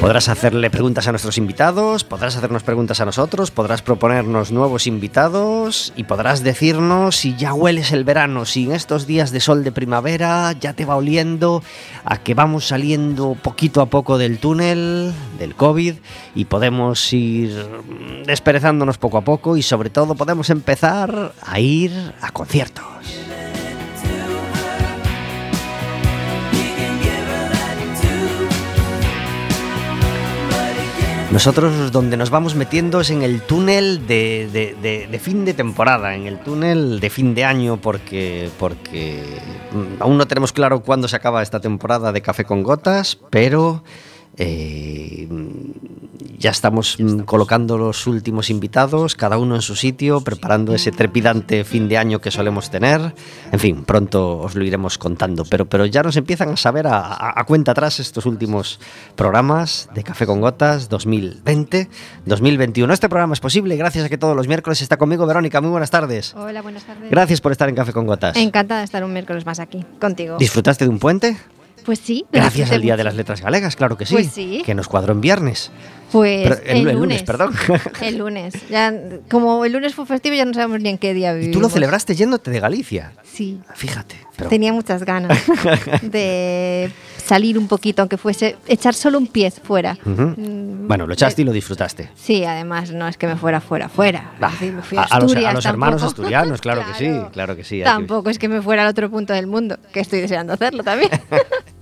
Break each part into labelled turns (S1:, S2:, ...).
S1: Podrás hacerle preguntas a nuestros invitados, podrás hacernos preguntas a nosotros, podrás proponernos nuevos invitados y podrás decirnos si ya hueles el verano, si en estos días de sol de primavera ya te va oliendo a que vamos saliendo poquito a poco del túnel del COVID y podemos ir desperezándonos poco a poco y sobre todo podemos empezar a ir a conciertos. Nosotros donde nos vamos metiendo es en el túnel de, fin de temporada, en el túnel de fin de año, porque, porque mm, aún no tenemos claro cuándo se acaba esta temporada de Café con Gotas, pero eh, ya estamos colocando los últimos invitados, cada uno en su sitio, preparando ese trepidante fin de año que solemos tener. En fin, pronto os lo iremos contando, pero, pero ya nos empiezan a saber a, cuenta atrás estos últimos programas de Café con Gotas 2020, 2021. Este programa es posible gracias a que todos los miércoles está conmigo Verónica. Muy buenas tardes.
S2: Hola, buenas tardes.
S1: Gracias por estar en Café con Gotas.
S2: Encantada de estar un miércoles más aquí, contigo.
S1: ¿Disfrutaste de un puente?
S2: Pues sí.
S1: Gracias al Día de las Letras Galegas, claro que sí.
S2: Pues sí.
S1: Que nos cuadró en viernes.
S2: Pues
S1: el, lunes, perdón.
S2: El lunes. Ya, como el lunes fue festivo, ya no sabemos ni en qué día vivimos.
S1: Y tú lo celebraste yéndote de Galicia.
S2: Sí.
S1: Fíjate.
S2: Tenía muchas ganas de salir un poquito, aunque fuese echar solo un pie fuera.
S1: Mm, bueno, lo echaste y lo disfrutaste.
S2: Sí, además no es que me fuera fuera, fuera.
S1: a, los, hermanos asturianos, claro, que sí, claro que sí.
S2: Tampoco es que me fuera al otro punto del mundo, que estoy deseando hacerlo también.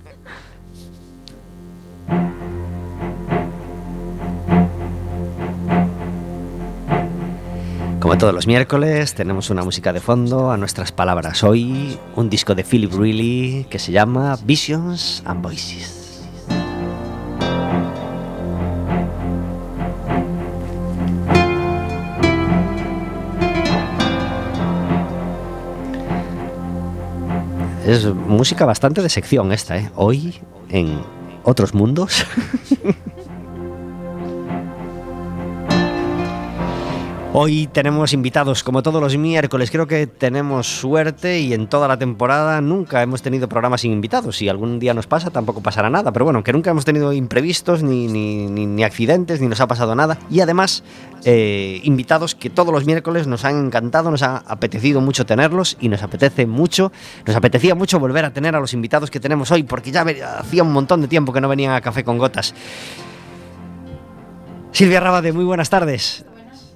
S1: Como todos los miércoles, tenemos una música de fondo a nuestras palabras. Hoy, un disco de Philip Reilly que se llama Visions and Voices. Es música bastante de sección esta, ¿eh? Hoy, en otros mundos. Hoy tenemos invitados, como todos los miércoles. Creo que tenemos suerte y en toda la temporada nunca hemos tenido programas sin invitados. Si algún día nos pasa, tampoco pasará nada. Pero bueno, que nunca hemos tenido imprevistos, ni, accidentes, ni nos ha pasado nada. Y además, eh, invitados que todos los miércoles nos han encantado, nos ha apetecido mucho tenerlos y nos apetece mucho, nos apetecía mucho volver a tener a los invitados que tenemos hoy, porque ya hacía un montón de tiempo que no venían a Café con Gotas. Silvia Rabade, muy buenas tardes.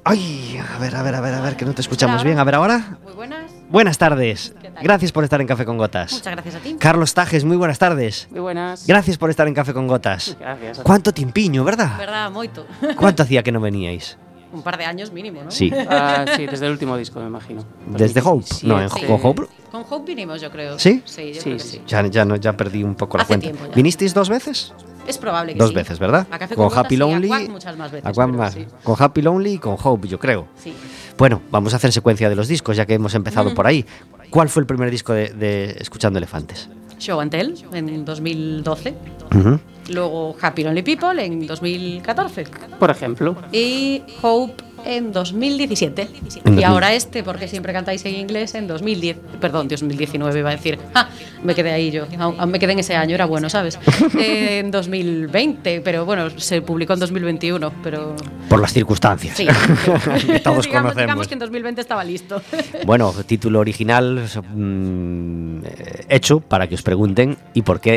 S1: Ay, a ver, a ver, a ver, a ver, que no te escuchamos bien. A ver, ahora.
S3: Muy buenas.
S1: Buenas tardes. Gracias por estar en Café con Gotas.
S3: Muchas gracias a ti.
S1: Carlos Tajes, muy buenas tardes.
S4: Muy buenas.
S1: Gracias por estar en Café con Gotas.
S4: Gracias.
S1: ¿Cuánto timpiño, verdad?
S3: Verdad, moito.
S1: ¿Cuánto hacía que no veníais?
S3: Un par de años mínimo, ¿no?
S1: Sí.
S4: Ah, sí, desde el último disco, me imagino.
S1: ¿Desde Hope? No, en
S3: Sí.
S1: con Hope.
S3: Con Hope vinimos, yo creo.
S1: ¿Sí?
S3: Sí, yo
S4: Sí,
S3: creo que
S4: sí.
S3: sí.
S1: Ya, ya, no, ya perdí un poco la
S3: Hace
S1: cuenta.
S3: tiempo ya.
S1: ¿Vinisteis dos veces?
S3: Es probable que
S1: Dos
S3: sí.
S1: veces, ¿verdad?
S3: A Café
S1: con
S3: con
S1: Happy
S3: y a
S1: Lonely.
S3: Quack muchas más veces,
S1: a Quack
S3: pero
S1: más.
S3: sí.
S1: Con Happy Lonely y con Hope, yo creo.
S3: Sí.
S1: Bueno, vamos a hacer secuencia de los discos, ya que hemos empezado por ahí. ¿Cuál fue el primer disco de, de Escuchando Elefantes?
S3: Show and Tell en 2012.
S1: Ujú.
S3: Luego Happy Lonely People en 2014.
S4: Por ejemplo.
S3: Y Hope en 2017.
S1: En
S3: Y
S1: 2000.
S3: ahora este, porque siempre cantáis en inglés, en 2010. Perdón, 2019 iba a decir. Ah, me quedé ahí yo. Me quedé en ese año, era bueno, ¿sabes? Eh, en 2020, pero bueno, se publicó en 2021, pero...
S1: Por las circunstancias.
S3: Sí.
S1: que todos
S3: digamos,
S1: conocemos.
S3: digamos que en 2020 estaba listo.
S1: Bueno, título original mm, hecho para que os pregunten y por qué.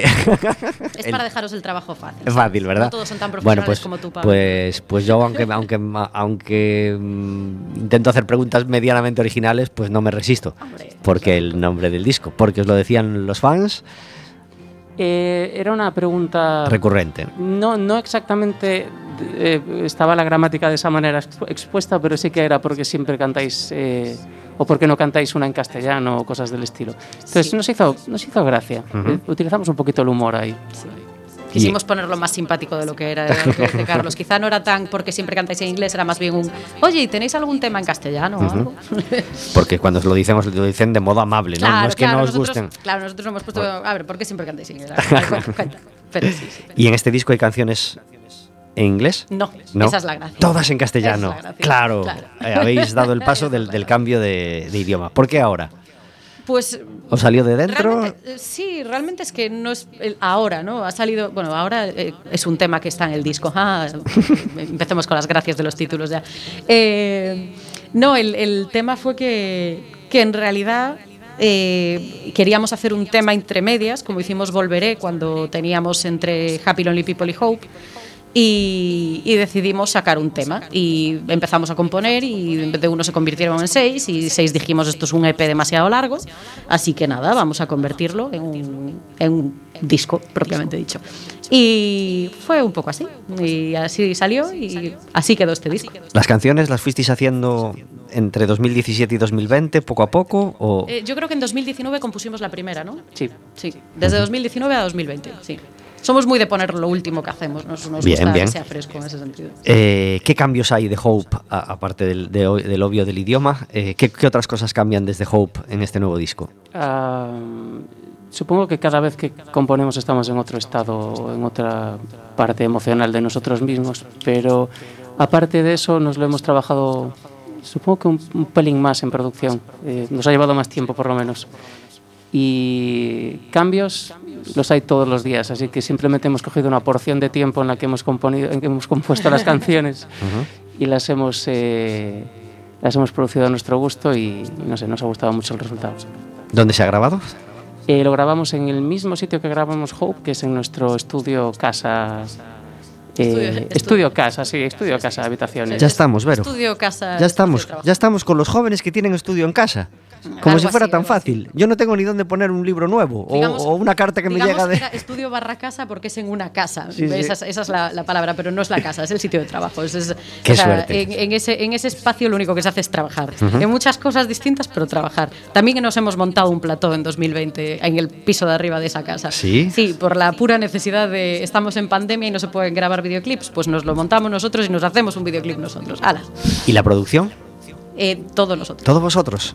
S3: es para dejaros el trabajo fácil.
S1: Es fácil, ¿verdad?
S3: No todos son tan
S1: bueno,
S3: profesionales
S1: pues,
S3: como tú, Pablo.
S1: pues, pues yo, aunque, aunque, aunque mm, intento hacer preguntas medianamente originales, pues no me resisto.
S3: Hombre.
S1: Porque el nombre del disco, porque os lo decían los fans,
S4: Eh, era una pregunta.
S1: recurrente.
S4: No, no exactamente eh, estaba la gramática de esa manera expu- expuesta, pero sí que era porque siempre cantáis. eh, o porque no cantáis una en castellano o cosas del estilo. Entonces
S3: Sí.
S4: nos, hizo, nos hizo gracia. Utilizamos un poquito el humor ahí.
S3: Quisimos ponerlo más simpático de lo que era de, Carlos. Quizá no era tan porque siempre cantáis en inglés, era más bien un, oye, ¿y ¿tenéis algún tema en castellano o algo?
S1: Porque cuando os lo dicen, os lo dicen de modo amable, ¿no? no es que no os
S3: nosotros-
S1: gusten.
S3: Claro, nosotros no hemos puesto, a ver, ¿por qué siempre cantáis en inglés? Pero sí, sí.
S1: ¿Y en este disco hay canciones en inglés?
S3: No,
S1: No.
S3: esa es la gracia.
S1: Todas en castellano.
S3: Es gracia.
S1: Claro.
S3: Claro.
S1: Eh, habéis dado el paso del, cambio de, de idioma. ¿Por qué ahora?
S3: Pues
S1: ¿Os salió de dentro?
S3: Eh, sí, realmente es que no es ahora, ¿no? Ha salido, bueno, ahora eh, es un tema que está en el disco. Ah, empecemos con las gracias de los títulos ya. Eh, no, el, el tema fue que, que en realidad eh, queríamos hacer un tema entre medias, como hicimos Volveré cuando teníamos entre Happy Lonely People y Hope. Y, y decidimos sacar un tema y empezamos a componer y de uno se convirtieron en seis y seis dijimos esto es un EP demasiado largo así que nada vamos a convertirlo en un, en un disco propiamente dicho y fue un poco así y así salió y así quedó este disco
S1: ¿Las canciones las fuisteis haciendo entre 2017 y 2020, poco a poco? O...
S3: Eh, yo creo que en 2019 compusimos la primera ¿no?
S4: Sí.
S3: sí desde 2019 a 2020 sí somos muy de poner lo último que hacemos nos, nos
S1: Bien,
S3: gusta
S1: bien.
S3: que sea fresco en ese sentido
S1: Eh, ¿Qué cambios hay de Hope, aparte del, de o- del obvio del idioma? Eh, ¿qué, qué otras cosas cambian desde Hope en este nuevo disco?
S4: Ah, supongo que cada vez que componemos estamos en otro estado, en otra parte emocional de nosotros mismos, pero aparte de eso nos lo hemos trabajado, supongo que un, un pelín más en producción. Eh, nos ha llevado más tiempo por lo menos. Y cambios los hay todos los días, así que simplemente hemos cogido una porción de tiempo en la que hemos, componido, en que hemos compuesto las canciones y las hemos, eh, las hemos producido a nuestro gusto y no sé, nos ha gustado mucho el resultado.
S1: ¿Dónde se ha grabado?
S4: Eh, lo grabamos en el mismo sitio que grabamos Hope, que es en nuestro estudio casa. eh,
S3: Estudio-
S4: estudio,
S3: estudio-
S4: casa, sí, estudio casa, habitaciones.
S1: Ya estamos, Vero.
S3: estudio casa
S1: Ya estamos, ya estamos con los jóvenes que tienen estudio en casa. Como
S3: Algo
S1: si fuera
S3: así,
S1: tan
S3: algo así.
S1: fácil. Yo no tengo ni dónde poner un libro nuevo o-
S3: Digamos-
S1: o, una carta que me llega de...
S3: era estudio barra casa porque es en una casa.
S1: Sí, sí.
S3: esa, es- esa es la, la palabra, pero no es la casa, es el sitio de trabajo. Es, es-
S1: Qué suerte.
S3: En, en ese, en ese espacio lo único que se hace es trabajar. En muchas cosas distintas, pero trabajar. También nos hemos montado un plató en 2020 en el piso de arriba de esa casa.
S1: ¿Sí?
S3: Sí, por la pura necesidad de estamos en pandemia y no se pueden grabar videoclips, pues nos lo montamos nosotros y nos hacemos un videoclip nosotros. ¡Hala!
S1: ¿Y la producción?
S3: Eh, todos nosotros.
S1: ¿Todos vosotros?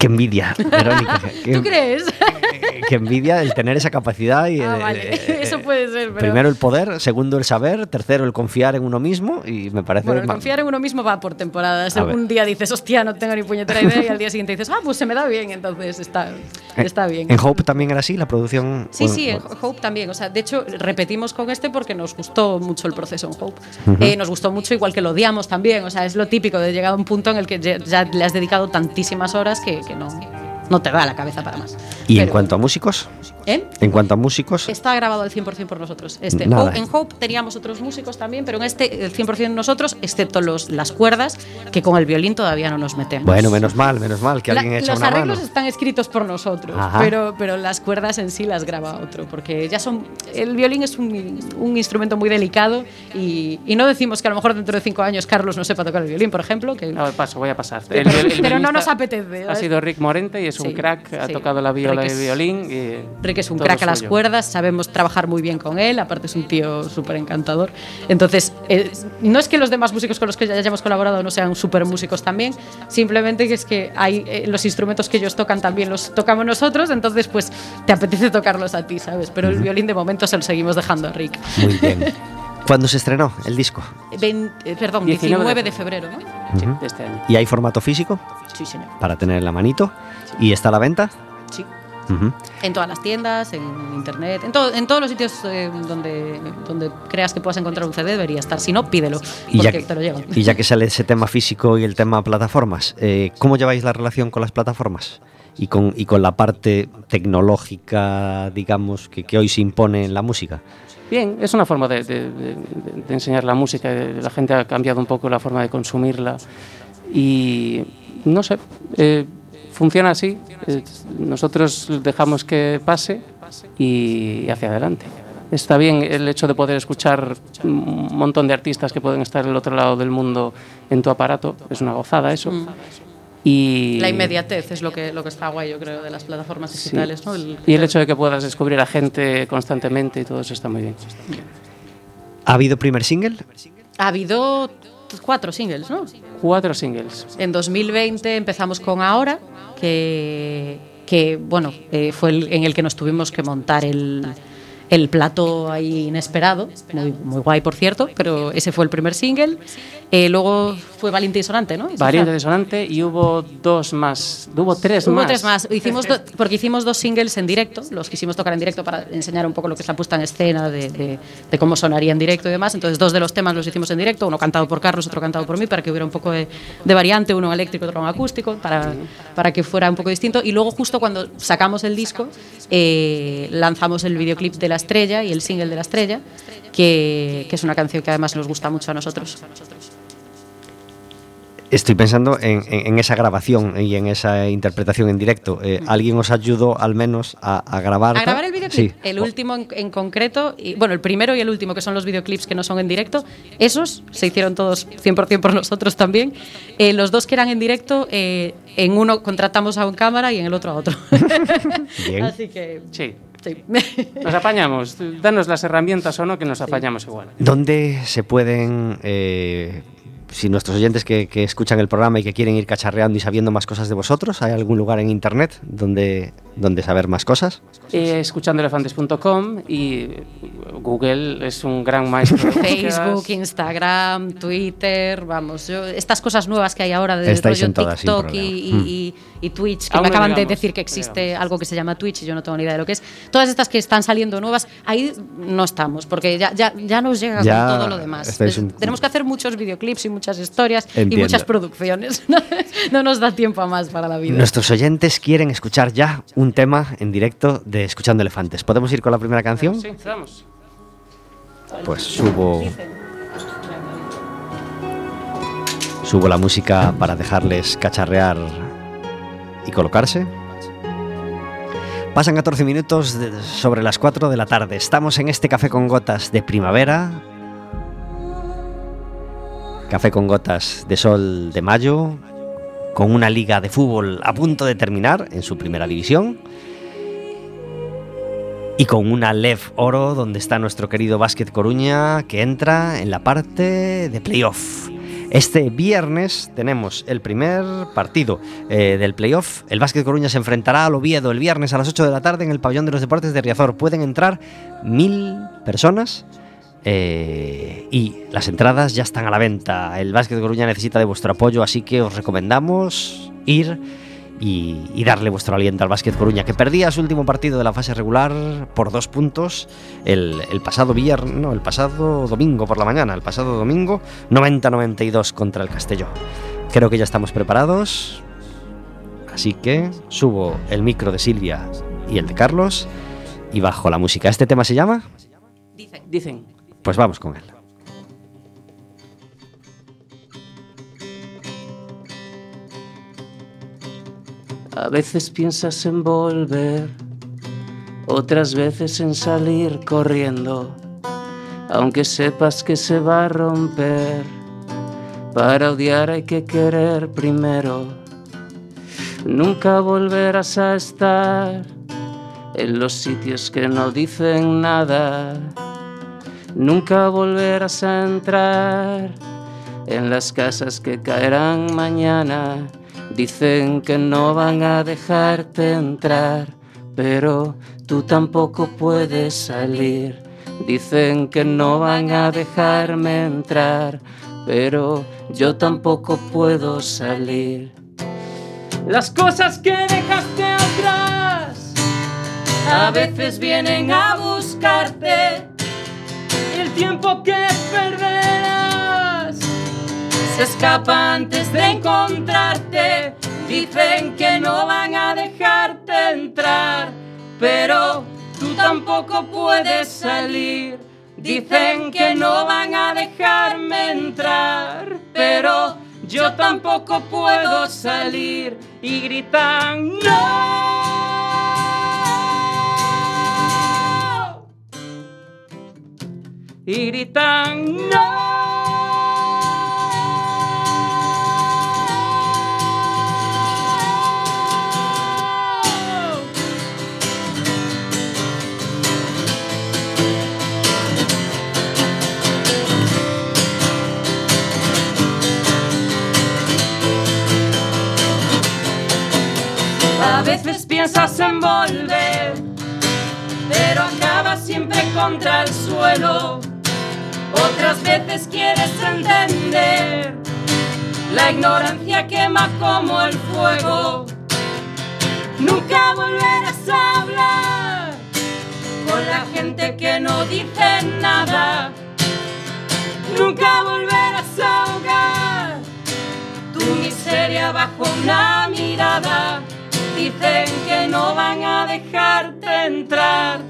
S1: Qué envidia, Verónica. qué,
S3: ¿Tú crees?
S1: qué envidia el tener esa capacidad. Y,
S3: Ah,
S1: eh,
S3: vale.
S1: eh,
S3: Eso puede ser, pero-
S1: Primero el poder, segundo el saber, tercero el confiar en uno mismo y me parece...
S3: Bueno, el confiar en uno mismo va por temporadas. Un día dices, hostia, no tengo ni puñetera idea, y al día siguiente dices, ah, pues se me da bien, entonces está,
S1: Eh,
S3: está bien.
S1: ¿En Hope también era así la producción?
S3: Sí,
S1: Bueno,
S3: sí, en
S1: bueno.
S3: Hope también. O sea, de hecho, repetimos con este porque nos gustó mucho el proceso en Hope. Eh, nos gustó mucho, igual que lo odiamos también. O sea, es lo típico de llegar a un punto en el que ya, ya le has dedicado tantísimas horas que, que no, no te da la cabeza para más.
S1: ¿Y en
S3: Pero-
S1: cuanto a músicos?
S3: ¿Eh?
S1: En cuanto a músicos,
S3: Está grabado al 100% por nosotros. Este,
S1: Nada.
S3: Hope- en Hope teníamos otros músicos también, pero en este el 100% nosotros, excepto los, las cuerdas, que con el violín todavía no nos metemos.
S1: bueno, menos mal, menos mal que
S3: La-
S1: alguien echa
S3: los
S1: una
S3: arreglos
S1: mano.
S3: están escritos por nosotros,
S1: Ajá.
S3: pero, pero las cuerdas en sí las graba otro, porque ya son. El violín es un, un instrumento muy delicado y, y no decimos que a lo mejor dentro de cinco años Carlos no sepa tocar el violín, por ejemplo, que
S4: No, paso, voy a pasar.
S3: Pero-
S4: El- el- el
S3: pero no nos apetece,
S4: Ha
S3: ¿sabes?
S4: sido Rick Morente y es un
S3: Sí,
S4: crack. Ha
S3: sí.
S4: tocado la viola
S3: Rick
S4: y el
S3: es-
S4: violín. Y
S3: Rick es un crack a las cuerdas, sabemos trabajar muy bien con él, aparte es un tío súper encantador. Entonces, eh, no es que los demás músicos con los que ya hayamos colaborado no sean súper músicos también, simplemente que es que hay eh, los instrumentos que ellos tocan también los tocamos nosotros, entonces pues te apetece tocarlos a ti, ¿sabes? Pero el violín de momento se lo seguimos dejando a Rick.
S1: Muy bien. ¿Cuándo se estrenó el disco?
S3: Vein- eh, perdón,
S4: 19
S3: 19
S4: de
S3: febrero, ¿no?
S4: Sí, de este año.
S1: ¿Y hay formato físico
S3: Sí, señor.
S1: para tener en la manito? ¿Y está a la venta?
S3: Sí. En todas las tiendas, en internet, en, todo- en todos los sitios eh, donde, donde creas que puedas encontrar un CD debería estar. Si no, pídelo,
S1: Y ya,
S3: porque te lo llevan.
S1: y ya que sale ese tema físico y el tema plataformas, eh, ¿cómo lleváis la relación con las plataformas? Y con, y con la parte tecnológica, digamos, que, que hoy se impone en la música.
S4: Bien, es una forma de, de- de- de enseñar la música. de- La gente ha cambiado un poco la forma de consumirla. Y no sé, eh, funciona así. Eh, nosotros dejamos que pase y hacia adelante. Está bien el hecho de poder escuchar un montón de artistas que pueden estar al otro lado del mundo en tu aparato. Es una gozada eso. Y
S3: La inmediatez es lo que, lo que está guay, yo creo, de las plataformas
S4: Sí.
S3: digitales. ¿no? El-
S4: Y el hecho de que puedas descubrir a gente constantemente y todo eso está muy bien.
S1: ¿Ha habido primer single?
S3: Ha habido cuatro singles, ¿no?
S4: Cuatro singles.
S3: En 2020 empezamos con Ahora, que, que bueno, eh, fue el, en el que nos tuvimos que montar el, el plato ahí inesperado, muy, muy guay por cierto, pero ese fue el primer single. Eh, luego fue Valiente y Sonante, ¿no? Fue-
S4: disonante y hubo dos más. Hubo tres
S3: Hubo
S4: más.
S3: tres más. Hicimos do- porque hicimos dos singles en directo, los quisimos tocar en directo para enseñar un poco lo que es la puesta en escena, de, de- de cómo sonaría en directo y demás. Entonces, dos de los temas los hicimos en directo, uno cantado por Carlos, otro cantado por mí, para que hubiera un poco de, de variante, uno en eléctrico, otro en acústico, para, para que fuera un poco distinto. Y luego, justo cuando sacamos el disco, eh, lanzamos el videoclip de La Estrella y el single de La Estrella, que, que es una canción que además nos gusta mucho a nosotros.
S1: Estoy pensando en, en- en esa grabación y en esa interpretación en directo. Eh, ¿Alguien os ayudó al menos a, a grabar?
S3: A grabar el videoclip.
S1: Sí.
S3: El último en, en concreto, y, bueno, el primero y el último, que son los videoclips que no son en directo, esos se hicieron todos 100% por nosotros también. Eh, los dos que eran en directo, eh, en uno contratamos a un cámara y en el otro a otro.
S1: Bien.
S3: Así que,
S4: Sí.
S3: sí.
S4: Nos apañamos. Danos las herramientas o no, que nos apañamos igual.
S1: ¿Dónde se pueden, eh, si nuestros oyentes que, que escuchan el programa y que quieren ir cacharreando y sabiendo más cosas de vosotros, ¿hay algún lugar en internet donde, donde saber más cosas?
S4: Eh, escuchandoelefantes.com y Google es un gran maestro.
S3: Facebook, Instagram, Twitter, vamos, yo, estas cosas nuevas que hay ahora de rollo
S1: en todas, sin
S3: TikTok y,
S1: problema.
S3: y-
S1: Mm.
S3: y- y Twitch, que
S4: Aún
S3: me acaban de
S4: llegamos,
S3: decir que existe
S4: llegamos.
S3: algo que se llama Twitch y yo no tengo ni idea de lo que es. Todas estas que están saliendo nuevas, ahí no estamos, porque ya, ya, ya nos llega
S1: Ya
S3: con todo lo demás. Es-
S1: un-
S3: Tenemos que hacer muchos videoclips y muchas historias y
S1: Entiendo.
S3: muchas producciones. no nos da tiempo a más para la vida.
S1: Nuestros oyentes quieren escuchar ya un tema en directo de Escuchando Elefantes. ¿Podemos ir con la primera canción?
S4: Sí, vamos.
S1: Pues subo, Subo la música para dejarles cacharrear y colocarse. Pasan 14 minutos sobre las 4 de la tarde. Estamos en este café con gotas de primavera. Café con gotas de sol de mayo. Con una liga de fútbol a punto de terminar en su primera división. Y con una LEV Oro donde está nuestro querido Básquet Coruña que entra en la parte de playoff. Este viernes tenemos el primer partido eh, del playoff. El Básquet Coruña se enfrentará al Oviedo el viernes a las 8 de la tarde en el pabellón de los deportes de Riazor. Pueden entrar mil personas. Eh, y las entradas ya están a la venta. El Básquet Coruña necesita de vuestro apoyo, así que os recomendamos ir y, darle vuestro aliento al Básquet Coruña, que perdía su último partido de la fase regular por dos puntos el, pasado viernes, no, el pasado domingo por la mañana, el pasado domingo 90-92 contra el Castelló. Creo que ya estamos preparados, así que subo el micro de Silvia y el de Carlos y bajo la música. ¿Este tema se llama?
S3: Dicen.
S5: Dicen.
S1: Pues vamos con él.
S5: A veces piensas en volver, otras veces en salir corriendo, aunque sepas que se va a romper. Para odiar hay que querer primero. Nunca volverás a estar en los sitios que no dicen nada. Nunca volverás a entrar en las casas que caerán mañana Dicen que no van a dejarte entrar, pero tú tampoco puedes salir. Dicen que no van a dejarme entrar, pero yo tampoco puedo salir. Las cosas que dejaste atrás a veces vienen a buscarte. El tiempo que perderás se escapa antes de encontrarte. Dicen que no van a dejarte entrar, pero tú tampoco puedes salir. Dicen que no van a dejarme entrar, pero yo tampoco puedo salir. Y gritan, no. Y gritan, no. Piensas en volver, pero acabas siempre contra el suelo. Otras veces quieres entender, la ignorancia quema como el fuego. Nunca volverás a hablar con la gente que no dice nada. Nunca volverás a ahogar tu miseria bajo una mirada. Dicen que no van a dejarte entrar,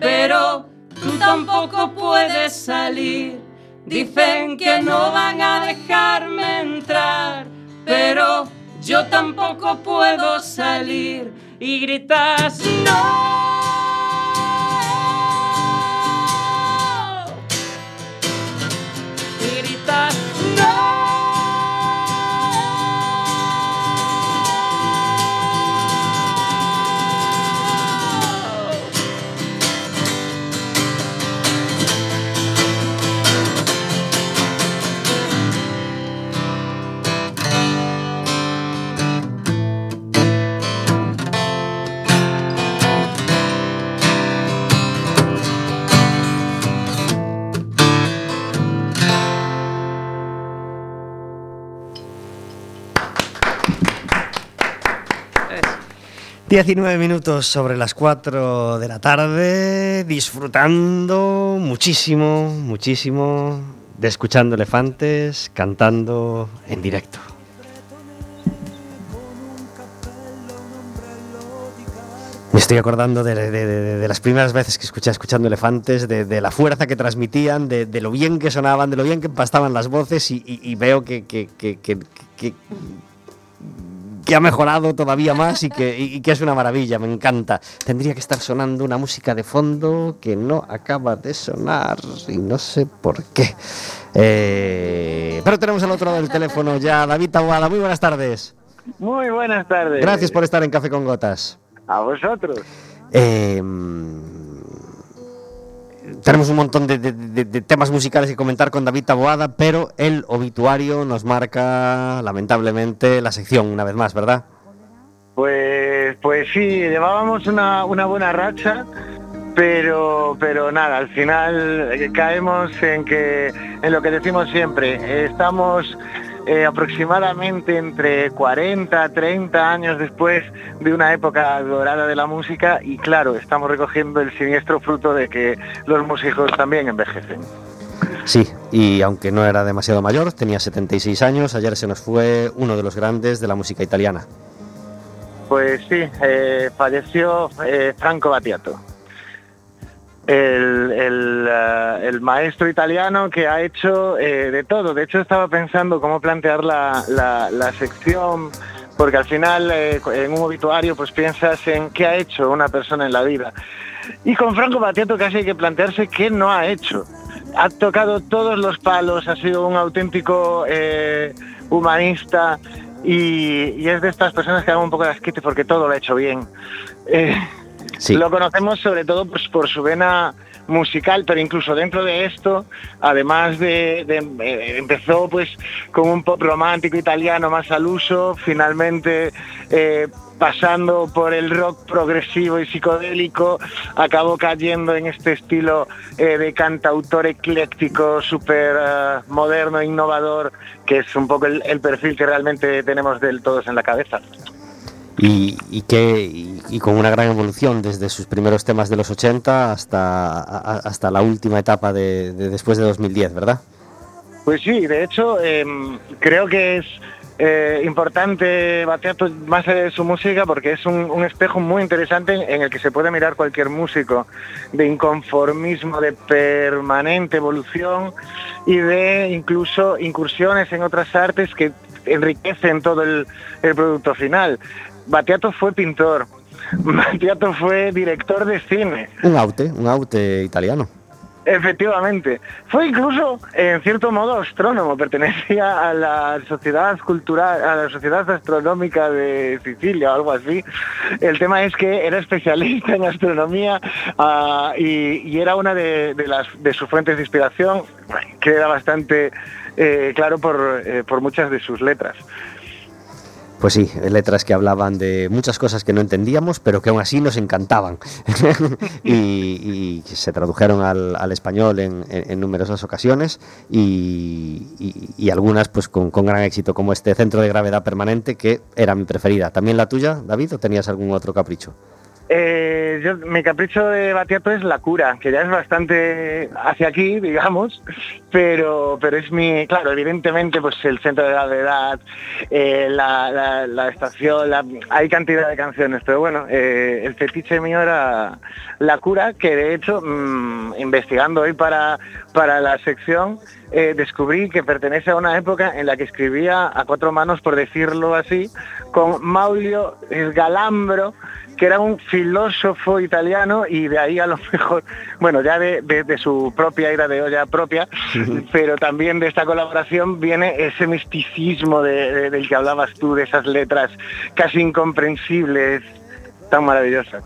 S5: pero tú tampoco puedes salir. Dicen que no van a dejarme entrar, pero yo tampoco puedo salir. Y gritas no.
S1: ...19 minutos sobre las 4 de la tarde... ...disfrutando muchísimo, muchísimo... ...de escuchando elefantes cantando en directo. Me estoy acordando de, las primeras veces que escuché escuchando Elefantes, de, la fuerza que transmitían, de, lo bien que sonaban, de lo bien que empastaban las voces y, veo que, ha mejorado todavía más y que, es una maravilla, me encanta. Tendría que estar sonando una música de fondo que no acaba de sonar y no sé por qué. Eh, pero tenemos al otro lado del teléfono ya David Tabuada. Muy buenas tardes.
S6: Muy buenas tardes.
S1: Gracias por estar en Café con Gotas.
S6: A vosotros.
S1: Eh, tenemos un montón de, temas musicales que comentar con David Taboada, pero el obituario nos marca, lamentablemente, la sección una vez más, ¿verdad?
S6: Pues, pues sí, llevábamos una, una buena racha, pero, pero nada, al final caemos en que en lo que decimos siempre, estamos eh, aproximadamente entre 40, 30 años después de una época dorada de la música y claro, estamos recogiendo el siniestro fruto de que los músicos también envejecen.
S1: Sí, y aunque no era demasiado mayor, tenía 76 años, ayer se nos fue uno de los grandes de la música italiana.
S6: Pues sí, eh, falleció eh, Franco Battiato el, eh, el, maestro italiano que ha hecho eh, de todo. De hecho, estaba pensando cómo plantear la, sección, porque al final eh, en un obituario pues piensas en qué ha hecho una persona en la vida. Y con Franco Battiato casi hay que plantearse qué no ha hecho. Ha tocado todos los palos, ha sido un auténtico humanista y, es de estas personas que dan un poco de asquete porque todo lo ha hecho bien. Lo conocemos sobre todo pues, por su vena musical, pero incluso dentro de esto, además de, eh, empezó pues con un pop romántico italiano más al uso, finalmente eh, pasando por el rock progresivo y psicodélico, acabó cayendo en este estilo eh, de cantautor ecléctico, súper moderno, innovador, que es un poco el, el perfil que realmente tenemos del todos en la cabeza
S1: y, que, y, con una gran evolución desde sus primeros temas de los 80 hasta, hasta la última etapa de, después de 2010, ¿verdad?
S6: Pues sí, de hecho em, creo que es eh, importante batear más de su música porque es un, espejo muy interesante en el que se puede mirar cualquier músico de inconformismo, de permanente evolución y de incluso incursiones en otras artes que enriquecen todo el producto final. Batiato fue pintor, Batiato fue director de cine.
S1: Un aute, un aute italiano.
S6: Efectivamente. Fue incluso, en cierto modo, astrónomo. Pertenecía a la sociedad cultural, a la sociedad astronómica de Sicilia o algo así. El tema es que era especialista en astronomía ah, y, era una de, las, de sus fuentes de inspiración, que era bastante eh, claro por, eh, por muchas de sus letras.
S1: Pues sí, letras que hablaban de muchas cosas que no entendíamos, pero que aún así nos encantaban. y, se tradujeron al, español en, numerosas ocasiones y, algunas pues con, con, gran éxito, como este Centro de Gravedad Permanente, que era mi preferida. ¿También la tuya, David, o tenías algún otro capricho?
S6: Eh, yo, mi capricho de Batiato es la cura, que ya es bastante hacia aquí, digamos, pero, pero es mi, claro, evidentemente, pues el centro de gravedad, eh, la, la, estación, hay cantidad de canciones, pero bueno, eh, el fetiche mío era la cura, que de hecho, mm, investigando hoy para, para la sección, eh, descubrí que pertenece a una época en la que escribía a cuatro manos, por decirlo así, con Maulio Galambro, que era un filósofo italiano y de ahí a lo mejor, bueno, ya de, su propia ira de olla propia, pero también de esta colaboración viene ese misticismo del que hablabas tú, de esas letras casi incomprensibles, tan maravillosas.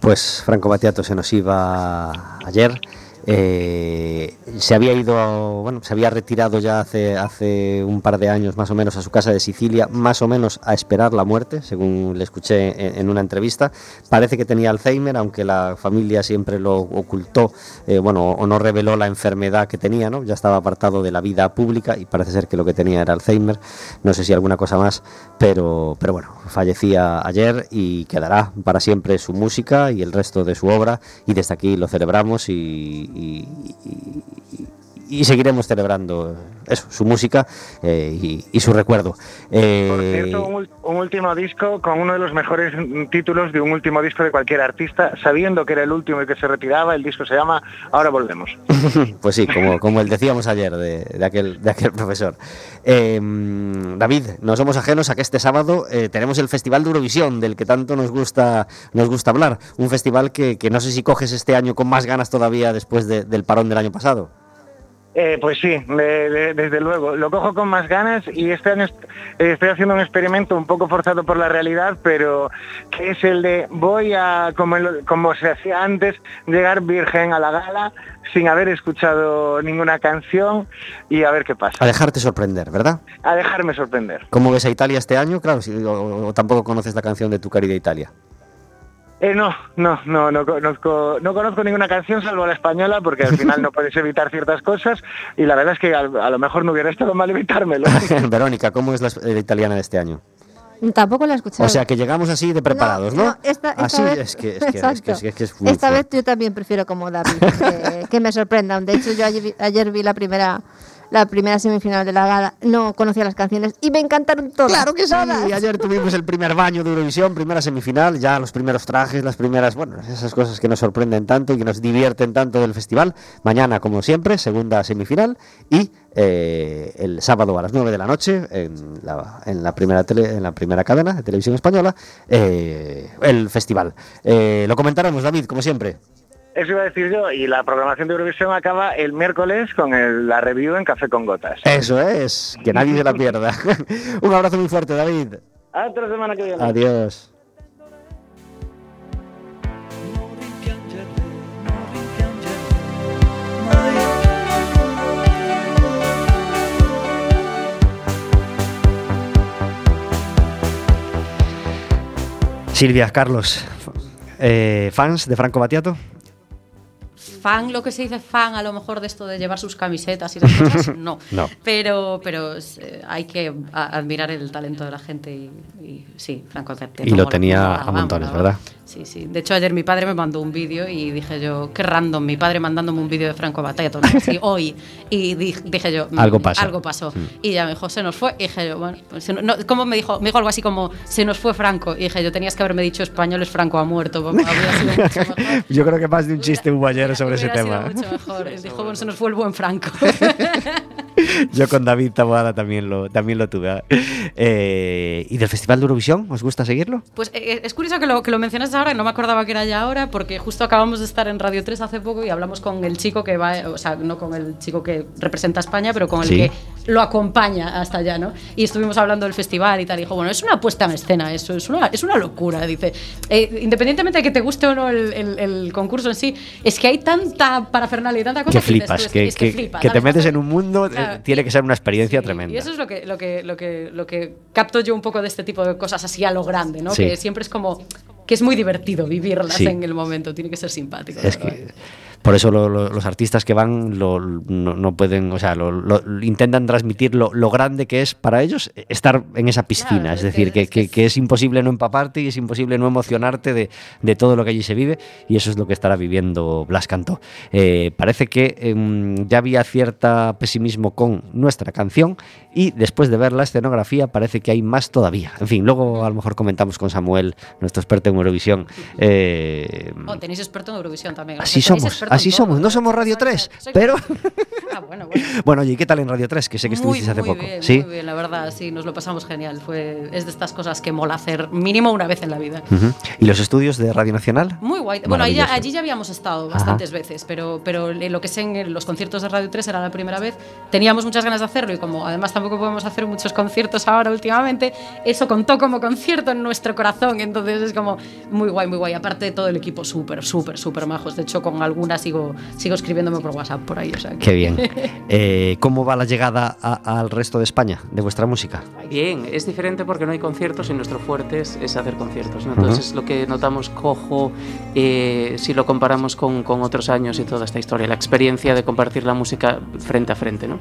S1: Pues Franco Battiato se nos iba ayer. Eh, se había ido, bueno, se había retirado ya hace, hace un par de años más o menos a su casa de Sicilia, más o menos a esperar la muerte, según le escuché en, una entrevista. Parece que tenía Alzheimer, aunque la familia siempre lo ocultó, eh, bueno, o no reveló la enfermedad que tenía, ¿no? Ya estaba apartado de la vida pública y parece ser que lo que tenía era Alzheimer. No sé si alguna cosa más, pero, pero bueno, fallecía ayer y quedará para siempre su música y el resto de su obra. Y desde aquí lo celebramos y, y seguiremos celebrando eso, su música eh, y, y, su recuerdo.
S6: Eh, Por cierto, un, un, último disco con uno de los mejores títulos de un último disco de cualquier artista, sabiendo que era el último y que se retiraba, el disco se llama Ahora volvemos.
S1: pues sí, como, como el decíamos ayer de, de aquel, de aquel profesor. Eh, David, no somos ajenos a que este sábado eh, tenemos el Festival de Eurovisión, del que tanto nos gusta, nos gusta hablar. Un festival que, que no sé si coges este año con más ganas todavía después de, del parón del año pasado.
S6: Eh, pues sí, de, de, desde luego. Lo cojo con más ganas y este año eh, estoy haciendo un experimento un poco forzado por la realidad, pero que es el de voy a, como, como se hacía antes, llegar virgen a la gala sin haber escuchado ninguna canción y a ver qué pasa.
S1: A dejarte sorprender, ¿verdad?
S6: A dejarme sorprender.
S1: ¿Cómo ves a Italia este año? Claro, si, o, o tampoco conoces la canción de tu querida Italia.
S6: Eh, no, no, no, no conozco, no conozco ninguna canción salvo la española porque al final no puedes evitar ciertas cosas y la verdad es que a, a lo mejor no hubiera estado mal evitármelo.
S1: Verónica, ¿cómo es la, la, italiana de este año?
S2: Tampoco la he escuchado.
S1: O sea, que llegamos así de preparados, ¿no?
S2: no, no esta, esta
S1: así
S2: vez,
S1: es que es, que, es, que, es, que es muy
S2: Esta vez yo también prefiero como David, que, que me sorprendan. De hecho, yo ayer, ayer vi la primera la primera semifinal de la gala, no conocía las canciones y me encantaron todas.
S1: Claro que sí.
S2: todas.
S1: Y ayer tuvimos el primer baño de Eurovisión, primera semifinal, ya los primeros trajes, las primeras, bueno, esas cosas que nos sorprenden tanto y que nos divierten tanto del festival. Mañana, como siempre, segunda semifinal y eh, el sábado a las 9 de la noche en la, en la primera tele, en la primera cadena de televisión española eh, el festival. Eh, lo comentaremos, David, como siempre.
S6: Eso iba a decir yo, y la programación de Eurovisión acaba el miércoles con el, la review en Café con Gotas.
S1: Eso es, que nadie se la pierda. Un abrazo muy fuerte, David.
S6: Hasta la semana que viene.
S1: Adiós. Silvia, Carlos, eh, ¿fans de Franco Battiato? Yeah.
S3: Fan, lo que se dice fan, a lo mejor de esto de llevar sus camisetas y esas cosas, no.
S1: no.
S3: Pero, pero eh, hay que admirar el talento de la gente y, y sí, Franco Certero.
S1: Y lo tenía a montones, ¿verdad?
S3: Sí, sí. De hecho, ayer mi padre me mandó un vídeo y dije yo, qué random, mi padre mandándome un vídeo de Franco Batalla, ¿no? así, hoy. Y dije, yo,
S1: algo pasó.
S3: Algo pasó. Mm. Y ya me dijo, se nos fue. Y dije yo, bueno, pues, no, ¿cómo me dijo? Me dijo algo así como, se nos fue Franco. Y dije yo, tenías que haberme dicho españoles, Franco ha muerto.
S1: yo creo que más de un chiste hubo ayer sobre ese tema.
S3: Mucho mejor. Dijo, bueno, se nos fue el buen Franco.
S1: yo con David Taboada también lo, también lo tuve. Eh, ¿Y del Festival de Eurovisión? ¿Os gusta seguirlo?
S3: Pues eh, es curioso que lo, que lo mencionas ahora, no me acordaba que era ya ahora, porque justo acabamos de estar en Radio 3 hace poco y hablamos con el chico que va, o sea, no con el chico que representa a España, pero con el
S1: Sí.
S3: que lo acompaña hasta allá, ¿no? Y estuvimos hablando del festival y tal, y dijo, bueno, es una puesta en escena, eso es una, es una locura, dice. Eh, independientemente de que te guste o no el, el, el, concurso en sí, es que hay tanta parafernalia y tanta cosa
S1: que flipas, que,
S3: es que,
S1: que, que te metes en un mundo,
S3: Claro,
S1: tiene que ser una experiencia
S3: Sí,
S1: tremenda.
S3: Y eso es lo que, lo, que, lo, que, lo que capto yo un poco de este tipo de cosas así a lo grande, ¿no?
S1: Sí.
S3: Que siempre es como que es muy divertido vivirlas
S1: Sí.
S3: en el momento, tiene que ser simpático.
S1: Es que por eso lo- lo- los artistas que van lo- no, no pueden, o sea, intentan transmitir lo, grande que es para ellos estar en esa piscina.
S3: Claro,
S1: es decir,
S3: que-
S1: que,
S3: es
S1: que- imposible no empaparte y es imposible no emocionarte de, de todo lo que allí se vive y eso es lo que estará viviendo Blas Cantó. Eh, parece que em, ya había cierta pesimismo con nuestra canción y después de ver la escenografía parece que hay más todavía. En fin, luego a lo mejor comentamos con Samuel, nuestro experto en Eurovisión. eh,
S3: Oh, tenéis experto en Eurovisión también.
S1: Así somos, así somos. No somos Radio
S3: Soy-
S1: 3,
S3: soy-
S1: pero
S3: Ah, bueno, bueno.
S1: bueno, oye, ¿y qué tal en Radio 3? Que sé que estuvisteis hace
S3: muy
S1: poco.
S3: Bien,
S1: sí.
S3: Muy bien, la verdad, sí, nos lo pasamos genial. Fue, es de estas cosas que mola hacer mínimo una vez en la vida.
S1: ¿Y los estudios de Radio Nacional?
S3: Muy guay. Bueno, allí ya habíamos estado bastantes veces, pero, pero lo que sé en los conciertos de Radio 3 era la primera vez. Teníamos muchas ganas de hacerlo y como además tampoco podemos hacer muchos conciertos ahora últimamente, eso contó como concierto en nuestro corazón. Entonces es como muy guay, muy guay. Aparte todo el equipo súper, súper, súper majos. De hecho, con algunas sigo, sigo escribiéndome por WhatsApp por ahí. O sea, que-
S1: Qué bien. Eh, ¿Cómo va la llegada a- al resto de España de vuestra música?
S4: Bien, es diferente porque no hay conciertos y nuestro fuerte es, es hacer conciertos. ¿no? Entonces es lo que notamos cojo eh, si lo comparamos con, con otros años y toda esta historia, la experiencia de compartir la música frente a frente. ¿no?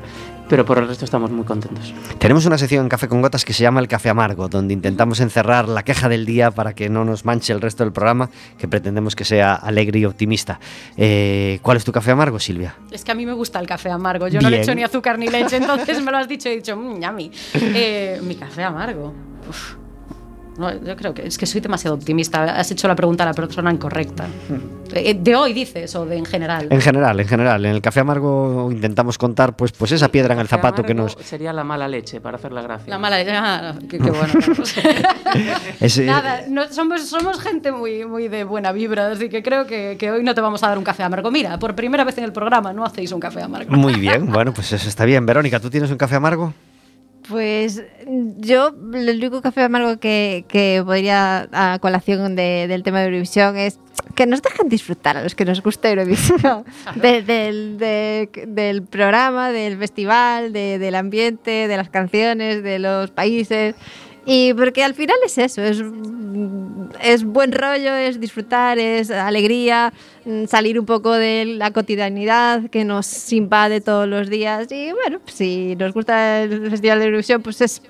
S4: Pero por el resto estamos muy contentos.
S1: Tenemos una sección en Café con Gotas que se llama El Café Amargo, donde intentamos encerrar la queja del día para que no nos manche el resto del programa, que pretendemos que sea alegre y optimista. Eh, Eh, ¿Cuál es tu café amargo, Silvia?
S3: Es que a mí me gusta el café amargo. Yo no le echo ni azúcar ni leche, entonces me lo has dicho y he dicho, mmm, yummy. Eh, mi café amargo. Uf. No, yo creo que es que soy demasiado optimista. Has hecho la pregunta a la persona incorrecta. Eh, ¿De hoy dices o de en general?
S1: En general, en general. En el café amargo intentamos contar pues, pues esa piedra en el zapato que nos...
S4: Sería la mala leche, para hacer la gracia.
S3: La mala ah, qué, qué bueno.
S1: Es, eh,
S3: Nada, no- somos, somos gente muy, muy de buena vibra, así que creo que, que hoy no te vamos a dar un café amargo. Mira, por primera vez en el programa no hacéis un café amargo.
S1: Muy bien, bueno, pues eso está bien. Verónica, ¿tú tienes un café amargo?
S2: Pues yo, el único café amargo que, que podría a colación de- del tema de Eurovisión es que nos dejen disfrutar a los que nos gusta Eurovisión de- del, de- del programa, del festival, de- del ambiente, de las canciones, de los países. Y porque al final es eso, es, es buen rollo, es disfrutar, es alegría, mm, salir un poco de la cotidianidad que nos invade todos los días. Y bueno, si nos gusta el Festival de Eurovisión, pues es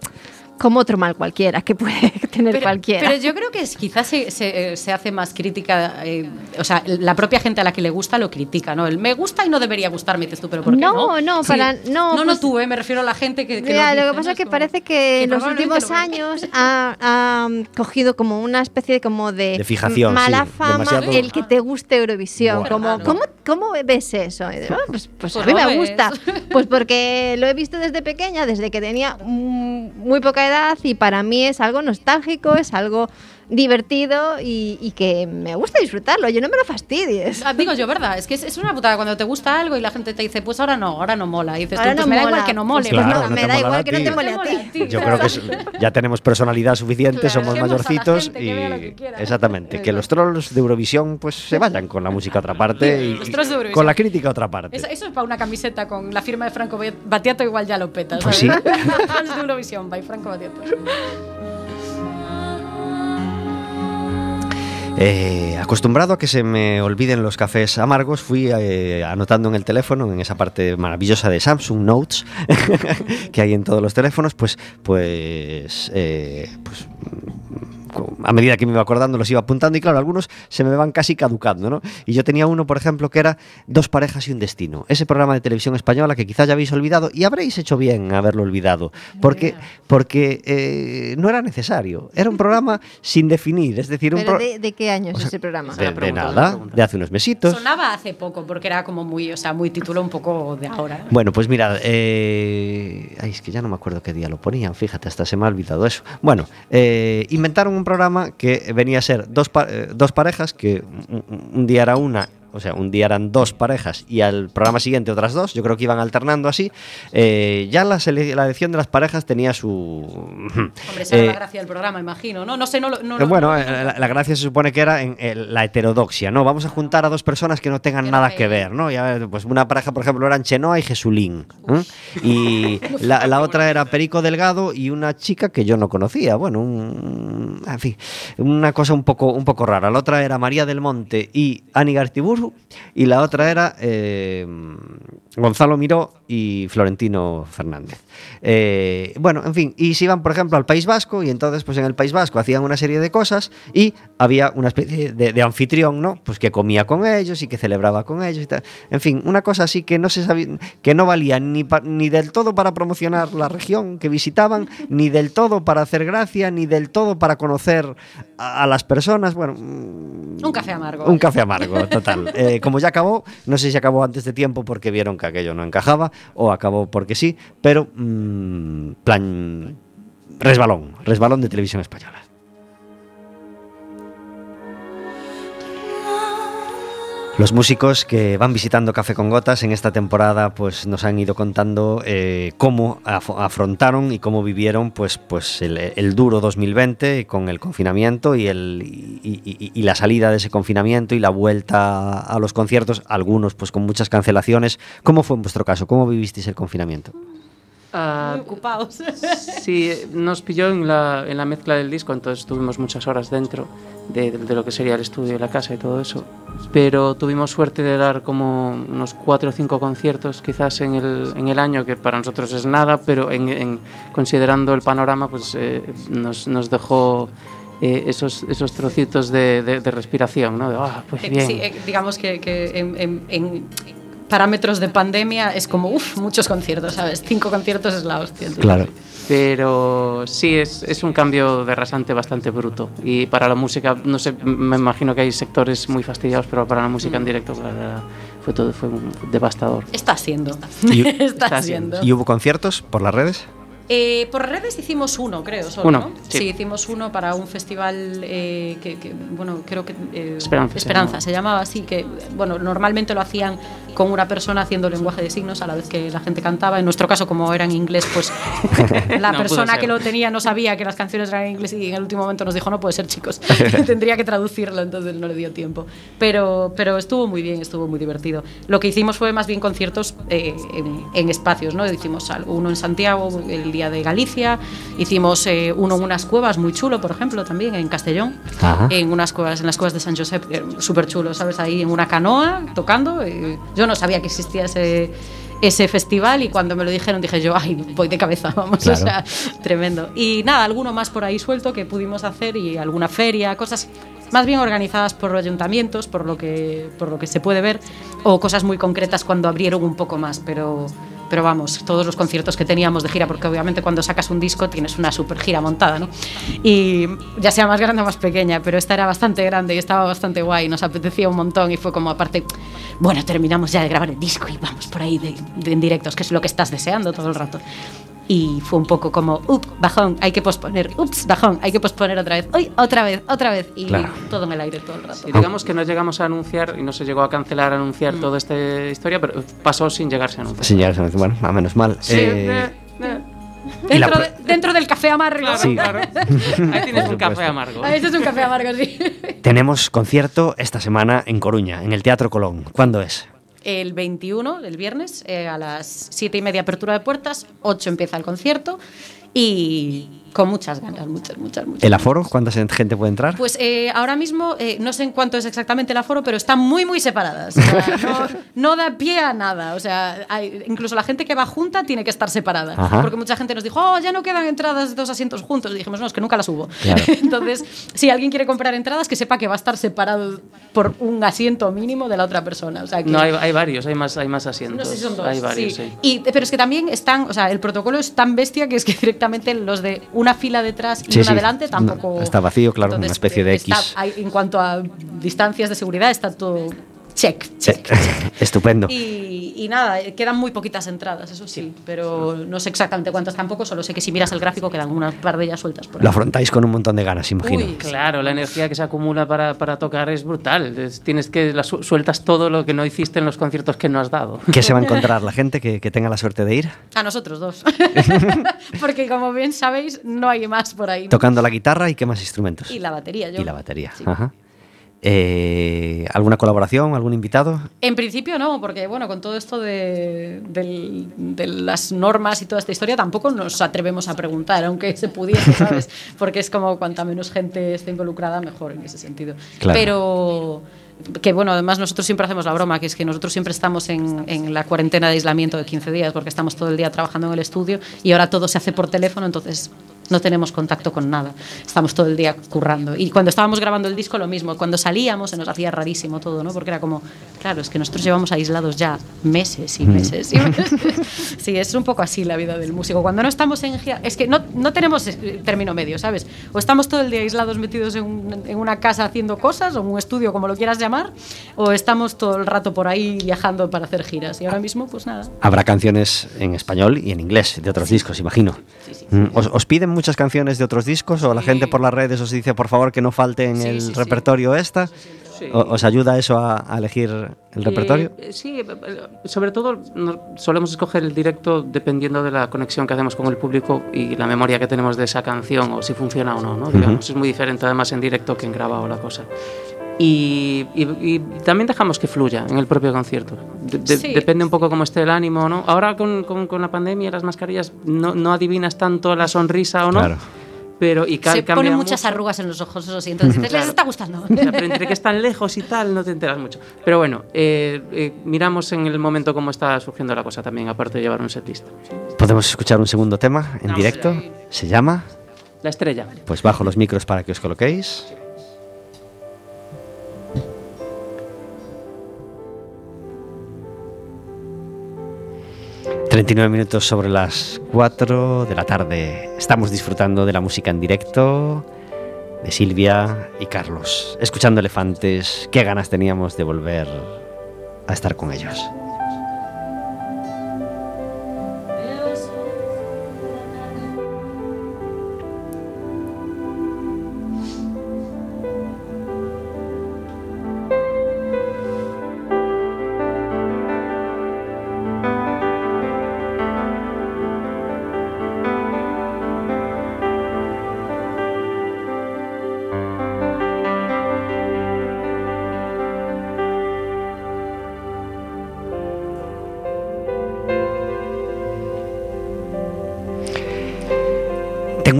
S2: como otro mal cualquiera que puede tener
S3: Pero,
S2: cualquiera.
S3: pero yo creo que es- quizás se, se, eh, se hace más crítica, eh, o sea, la propia gente a la que le gusta lo critica, ¿no? El me gusta y no debería gustarme, dices tú, pero ¿por qué no?
S2: No, no, para- no,
S3: no, no
S2: pues-
S3: tú, eh, me refiero a la gente que, que
S2: Mira,
S3: lo, dice,
S2: que pasa
S3: ¿no?
S2: es que parece que en los últimos
S3: lo
S2: años ha, ha, um, cogido como una especie de, como de,
S1: De fijación,
S2: mala
S1: sí,
S2: fama
S1: demasiado-
S2: el que te guste Eurovisión. Como,
S3: claro.
S2: ¿cómo, ¿Cómo ves eso? Y "Ah, pues, pues
S3: Pues
S2: a mí me
S3: ves.
S2: gusta. Pues porque lo he visto desde pequeña, desde que tenía mm, muy poca edad y para mí es algo nostálgico, es algo divertido y, y que me gusta disfrutarlo. Yo no me lo fastidies.
S3: Ah, Digo yo, ¿verdad? Es que es, es una putada cuando te gusta algo y la gente te dice, pues ahora no, ahora no mola. Y dices,
S2: Ahora
S3: tú, pues
S2: no
S3: me da igual que no mole.
S2: Pues
S1: Claro,
S2: no,
S1: no
S2: me da igual que no te mole a ti.
S1: Yo creo que es- ya tenemos personalidad suficiente,
S3: Claro,
S1: somos mayorcitos
S3: que
S1: y
S3: que
S1: exactamente, que los trolls de Eurovisión pues se vayan con la música a otra parte y
S3: Eurovisión.
S1: con la crítica a otra parte.
S3: Eso, eso es para una camiseta con la firma de Franco Battiato, igual ya lo petas.
S1: Pues sí.
S3: De Eurovisión, by Franco Battiato.
S1: Eh, acostumbrado a que se me olviden los cafés amargos, fui eh, anotando en el teléfono, en esa parte maravillosa de Samsung Notes que hay en todos los teléfonos, pues, pues, eh, pues a medida que me iba acordando los iba apuntando y claro, algunos se me van casi caducando, ¿no? Y yo tenía uno, por ejemplo, que era Dos parejas y un destino. Ese programa de televisión española que quizás ya habéis olvidado y habréis hecho bien haberlo olvidado, porque, porque eh, no era necesario. Era un programa sin definir, es decir, un
S2: ¿Pero de, de qué año
S1: o
S2: es
S1: sea,
S2: ese programa?
S1: de, de nada, de hace unos mesitos.
S3: Sonaba hace poco, porque era como muy, o sea, muy título un poco de ahora.
S1: Bueno, pues mira, eh, ay, es que ya no me acuerdo qué día lo ponían, fíjate, hasta se me ha olvidado eso. Bueno, eh, inventaron un programa que venía a ser dos, pa- eh, dos parejas, que un, un día era una, o sea, un día eran dos parejas y al programa siguiente otras dos, yo creo que iban alternando así. Eh, ya la, elección de las parejas tenía su...
S3: Hombre, esa era
S1: eh,
S3: la gracia del programa, imagino. No, no sé, no lo. No,
S1: Eh, bueno,
S3: no-
S1: eh, la, la gracia se supone que era en la heterodoxia, ¿no? Vamos a juntar a dos personas que no tengan
S3: Que
S1: nada que ver, ¿no? Ya, pues una pareja, por ejemplo, eran Chenoa y Jesulín. ¿eh? Y la, la otra era Perico Delgado y una chica que yo no conocía. Bueno, un- en fin, una cosa un poco, un poco rara. La otra era María del Monte y Ani Gartiburu y la otra era eh, Gonzalo Miró y Florentino Fernández. Eh, bueno, en fin, y se iban, por ejemplo, al País Vasco y entonces, pues en el País Vasco hacían una serie de cosas y había una especie de, de anfitrión, ¿no? Pues que comía con ellos y que celebraba con ellos y tal. En fin, una cosa así que no se sabía, que no valía ni, pa- ni del todo para promocionar la región que visitaban, ni del todo para hacer gracia, ni del todo para conocer a, a las personas. Bueno,
S3: Un café amargo.
S1: un café amargo, total. Eh, como ya acabó, no sé si acabó antes de tiempo porque vieron que aquello no encajaba o acabó porque sí, pero mm, plan resbalón, resbalón de televisión española. Los músicos que van visitando Café con Gotas en esta temporada pues nos han ido contando eh, cómo af- afrontaron y cómo vivieron pues, pues el, duro 2020 con el confinamiento y, el, y la salida de ese confinamiento y la vuelta a los conciertos, algunos pues con muchas cancelaciones. ¿Cómo fue en vuestro caso? ¿Cómo vivisteis el confinamiento?
S4: Ah,
S3: Muy ocupados.
S4: Sí, nos pilló en la, en la mezcla del disco, entonces tuvimos muchas horas dentro de, de lo que sería el estudio la casa y todo eso. Pero tuvimos suerte de dar como unos cuatro o cinco conciertos quizás en el, en el año, que para nosotros es nada, pero en, en- considerando el panorama, pues eh, nos, nos dejó eh, esos, esos trocitos de, de- de respiración, ¿no? De, ah, pues
S3: Eh,
S4: bien.
S3: Sí, eh, digamos que, que en, en- en parámetros de pandemia es como, uff, muchos conciertos, ¿sabes? Cinco conciertos es la hostia. tío.
S1: Claro.
S4: Pero sí, es, es un cambio de rasante bastante bruto. Y para la música, no sé, me imagino que hay sectores muy fastidiados, pero para la música en directo la verdad, fue todo fue un devastador.
S3: Está siendo.
S1: Y-
S3: Está,
S4: Está
S3: siendo.
S1: ¿Y hubo conciertos por las redes?
S3: Eh, por redes hicimos uno, creo, solo,
S4: Uno,
S3: ¿no?
S4: sí.
S3: hicimos uno para un festival eh, que, que, bueno, creo que... eh,
S4: Esperanza se llamaba.
S3: se llamaba así, que, bueno, normalmente lo hacían con una persona haciendo lenguaje de signos a la vez que la gente cantaba. En nuestro caso, como era en inglés, pues la
S4: No
S3: persona que lo tenía no sabía que las canciones eran en inglés y en el último momento nos dijo, no puede ser, chicos, tendría que traducirlo, entonces no le dio tiempo. Pero, pero estuvo muy bien, estuvo muy divertido. Lo que hicimos fue más bien conciertos eh, en, en espacios, ¿no? Hicimos uno en Santiago el día de Galicia, hicimos eh, uno en unas cuevas muy chulo, por ejemplo, también en Castellón,
S1: Ajá.
S3: en unas cuevas, en las cuevas de San Josep, súper chulo, ¿sabes? Ahí en una canoa tocando. eh, yo no sabía que existía ese ese festival y cuando me lo dijeron dije yo, ay, voy de cabeza, vamos,
S1: Claro.
S3: o sea, tremendo. Y nada, alguno más por ahí suelto que pudimos hacer y alguna feria, cosas más bien organizadas por ayuntamientos, por lo que, por lo que se puede ver, o cosas muy concretas cuando abrieron un poco más, pero, pero vamos, todos los conciertos que teníamos de gira, porque obviamente cuando sacas un disco tienes una super gira montada, ¿no? Y ya sea más grande o más pequeña, pero esta era bastante grande y estaba bastante guay, nos apetecía un montón y fue como aparte, bueno, terminamos ya de grabar el disco y vamos por ahí de, en directos, que es lo que estás deseando todo el rato. Y fue un poco como, ups, bajón, hay que posponer, ups, bajón, hay que posponer otra vez, uy, otra vez, otra vez, y
S1: Claro.
S3: todo en el aire todo el rato.
S4: Sí, digamos que no llegamos a anunciar y no se llegó a cancelar anunciar toda esta historia, pero pasó sin llegarse a anunciar.
S1: Sí, ya, bueno, a menos mal.
S4: Sí,
S1: Eh,
S4: eh, eh.
S3: Dentro, de- dentro del café amargo.
S4: Claro,
S1: Sí.
S4: claro. Ahí tienes un café amargo.
S3: Ah, este es un café amargo, sí.
S1: tenemos concierto esta semana en Coruña, en el Teatro Colón. ¿Cuándo es?
S3: El 21, el viernes, eh, a las 7 y media apertura de puertas, 8 empieza el concierto y con muchas ganas, muchas, muchas, muchas.
S1: ¿El aforo? ¿Cuánta gente puede entrar?
S3: Pues eh, ahora mismo eh, no sé en cuánto es exactamente el aforo, pero están muy, muy separadas. O sea, no, no da pie a nada. O sea, hay- incluso la gente que va junta tiene que estar separada.
S1: Ajá.
S3: Porque mucha gente nos dijo, oh, ya no quedan entradas de dos asientos juntos. Y dijimos, no, es que nunca las hubo.
S1: Claro.
S3: Entonces, si alguien quiere comprar entradas, que sepa que va a estar separado por un asiento mínimo de la otra persona. O sea, que
S4: No, hay, hay varios, hay más, hay más asientos.
S3: no sé si son dos.
S4: Hay varios,
S3: sí.
S4: sí.
S3: Y, pero es que también están, o sea, el protocolo es tan bestia que es que directamente los de una fila detrás y
S1: Sí,
S3: una
S1: sí.
S3: adelante tampoco.
S1: Está vacío, claro, una especie de
S3: está-
S1: X.
S3: hay- en cuanto a distancias de seguridad, está todo check, check.
S1: Estupendo.
S3: Y, y nada, eh, quedan muy poquitas entradas, eso sí, pero no sé exactamente cuántas tampoco, solo sé que si miras el gráfico quedan unas par de ellas sueltas por ahí.
S1: Lo afrontáis con un montón de ganas, imagino.
S3: Uy.
S4: Claro, la energía que se acumula para, para tocar es brutal. Es- tienes que la su- sueltas todo lo que no hiciste en los conciertos que no has dado.
S1: ¿Qué se va a encontrar la gente que, que tenga la suerte de ir?
S3: A nosotros dos. Porque como bien sabéis, no hay más por ahí. ¿no?
S1: Tocando la guitarra y qué más instrumentos.
S3: Y la batería, yo.
S1: Y la batería.
S3: Sí.
S1: Ajá. Eh, ¿Alguna colaboración? ¿Algún invitado?
S3: En principio no, porque bueno, con todo esto de, las normas y toda esta historia tampoco nos atrevemos a preguntar, aunque se pudiese, ¿sabes? Porque es como cuanta menos gente esté involucrada, mejor en ese sentido.
S1: Claro.
S3: Pero que bueno, además nosotros siempre hacemos la broma, que es que nosotros siempre estamos en, en la cuarentena de aislamiento de 15 días, porque estamos todo el día trabajando en el estudio y ahora todo se hace por teléfono, entonces no tenemos contacto con nada. Estamos todo el día currando. Y cuando estábamos grabando el disco, lo mismo. Cuando salíamos se nos hacía rarísimo todo, ¿no? Porque era como, claro, es que nosotros llevamos aislados ya meses y meses y meses. Sí, es un poco así la vida del músico. Cuando no estamos en gira, es que no, no tenemos eh, término medio, ¿sabes? O estamos todo el día aislados metidos en, un- en una casa haciendo cosas, o en un estudio, como lo quieras llamar, o estamos todo el rato por ahí viajando para hacer giras. Y ahora mismo, pues nada.
S1: Habrá canciones en español y en inglés de otros discos, imagino. Mm, ¿Os, os piden muchas canciones de otros discos o la gente por las redes os dice por favor que no falte en
S3: Sí,
S1: el
S3: sí,
S1: repertorio esta?
S4: Sí.
S1: ¿O- ¿Os ayuda eso a, a elegir el repertorio?
S4: Eh, sí, eh, eh, sobre todo solemos escoger el directo dependiendo de la conexión que hacemos con el público y la memoria que tenemos de esa canción o si funciona o no, ¿no? Digamos, es muy diferente además en directo que en grabado la cosa. Y, y- y también dejamos que fluya en el propio concierto. De- de-
S3: Sí.
S4: Depende un poco cómo esté el ánimo, ¿no? Ahora con, con- con la pandemia y las mascarillas no, no adivinas tanto la sonrisa o no.
S1: Claro.
S4: Pero y
S3: Se ponen muchas
S4: mucho.
S3: arrugas en los ojos, eso sí. Entonces dices, les está gustando.
S4: O sea, pero entre que están lejos y tal, no te enteras mucho. Pero bueno, eh, eh, miramos en el momento cómo está surgiendo la cosa también, aparte de llevar un setlist.
S1: Podemos escuchar un segundo tema en
S4: Vamos
S1: directo. Se llama
S4: La estrella.
S1: Pues bajo los micros para que os coloquéis. ...39 minutos sobre las 4 de la tarde. Estamos disfrutando de la música en directo de Silvia y Carlos. Escuchando elefantes, qué ganas teníamos de volver a estar con ellos.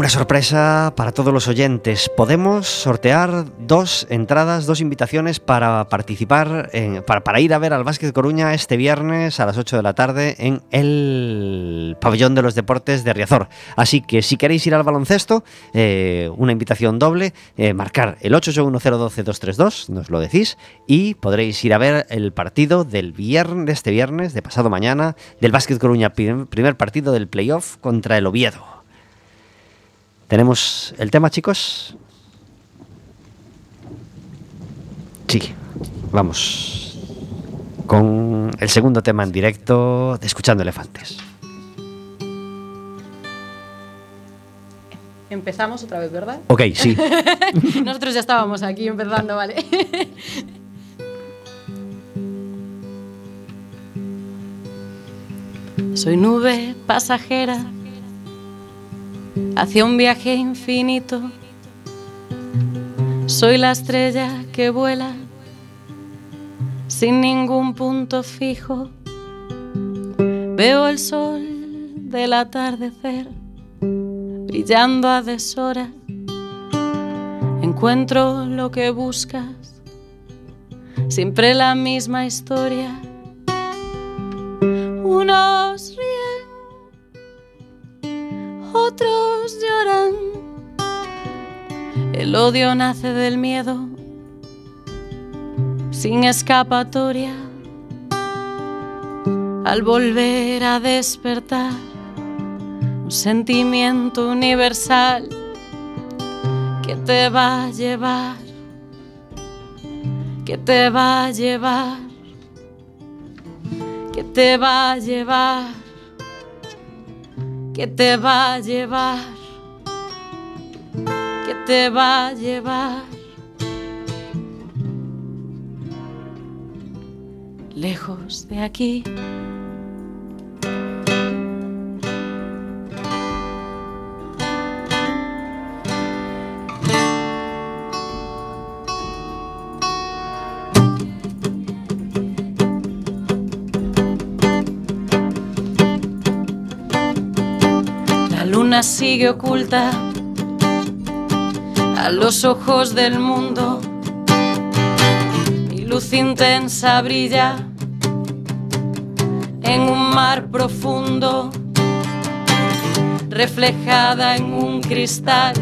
S1: Una sorpresa para todos los oyentes. Podemos sortear dos entradas, dos invitaciones para participar, en- para, ir a ver al Básquet Coruña este viernes a las 8 de la tarde en el Pabellón de los Deportes de Riazor. Así que si queréis ir al baloncesto, eh, una invitación doble, eh, marcar el 881012232, nos lo decís, y podréis ir a ver el partido del viernes, de este viernes, de pasado mañana, del Básquet Coruña, prim- primer partido del playoff contra el Oviedo. ¿Tenemos el tema, chicos? Sí, vamos con el segundo tema en directo de Escuchando Elefantes.
S5: Empezamos otra vez, ¿verdad?
S1: Ok, sí.
S5: Nosotros ya estábamos aquí empezando, ¿vale? Soy nube pasajera hacia un viaje infinito. Soy la estrella que vuela sin ningún punto fijo. Veo el sol del atardecer brillando a deshora. Encuentro lo que buscas, siempre la misma historia. Unos ríen, otros lloran. El odio nace del miedo, sin escapatoria. Al volver a despertar, un sentimiento universal que te va a llevar, que te va a llevar, que te va a llevar, que te va a llevar, que te va a llevar. Lejos de aquí. La luna sigue oculta a los ojos del mundo y luz intensa brilla en un mar profundo, reflejada en un cristal.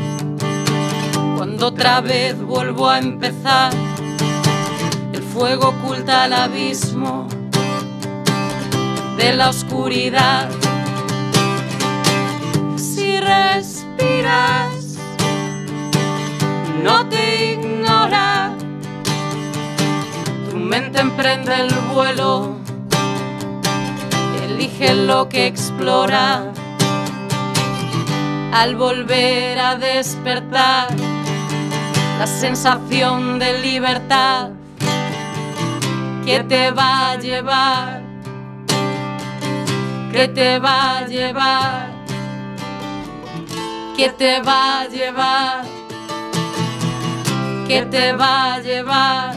S5: Cuando otra vez vuelvo a empezar, el fuego oculta el abismo de la oscuridad si respiras, no te ignora. Tu mente emprende el vuelo, elige lo que explora. Al volver a despertar, la sensación de libertad que te va a llevar, que te va a llevar que te va a llevar, que te va a llevar,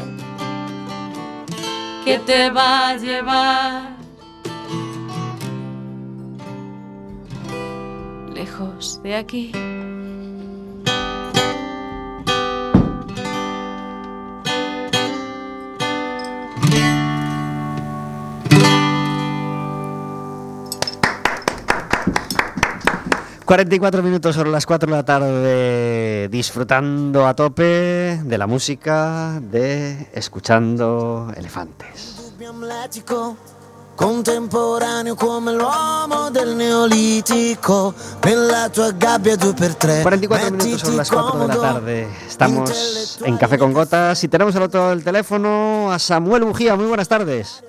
S5: que te va a llevar. Lejos de aquí.
S1: 44 minutos sobre las 4 de la tarde, disfrutando a tope de la música, de escuchando elefantes.
S7: Contemporaneo come l'uomo del neolitico Nella tua gabbia due per tre.
S1: 44 minutos sobre las 4 de la tarde. Estamos en Café con Gotas Y tenemos al otro del teléfono a Samuel Bujía Muy buenas tardes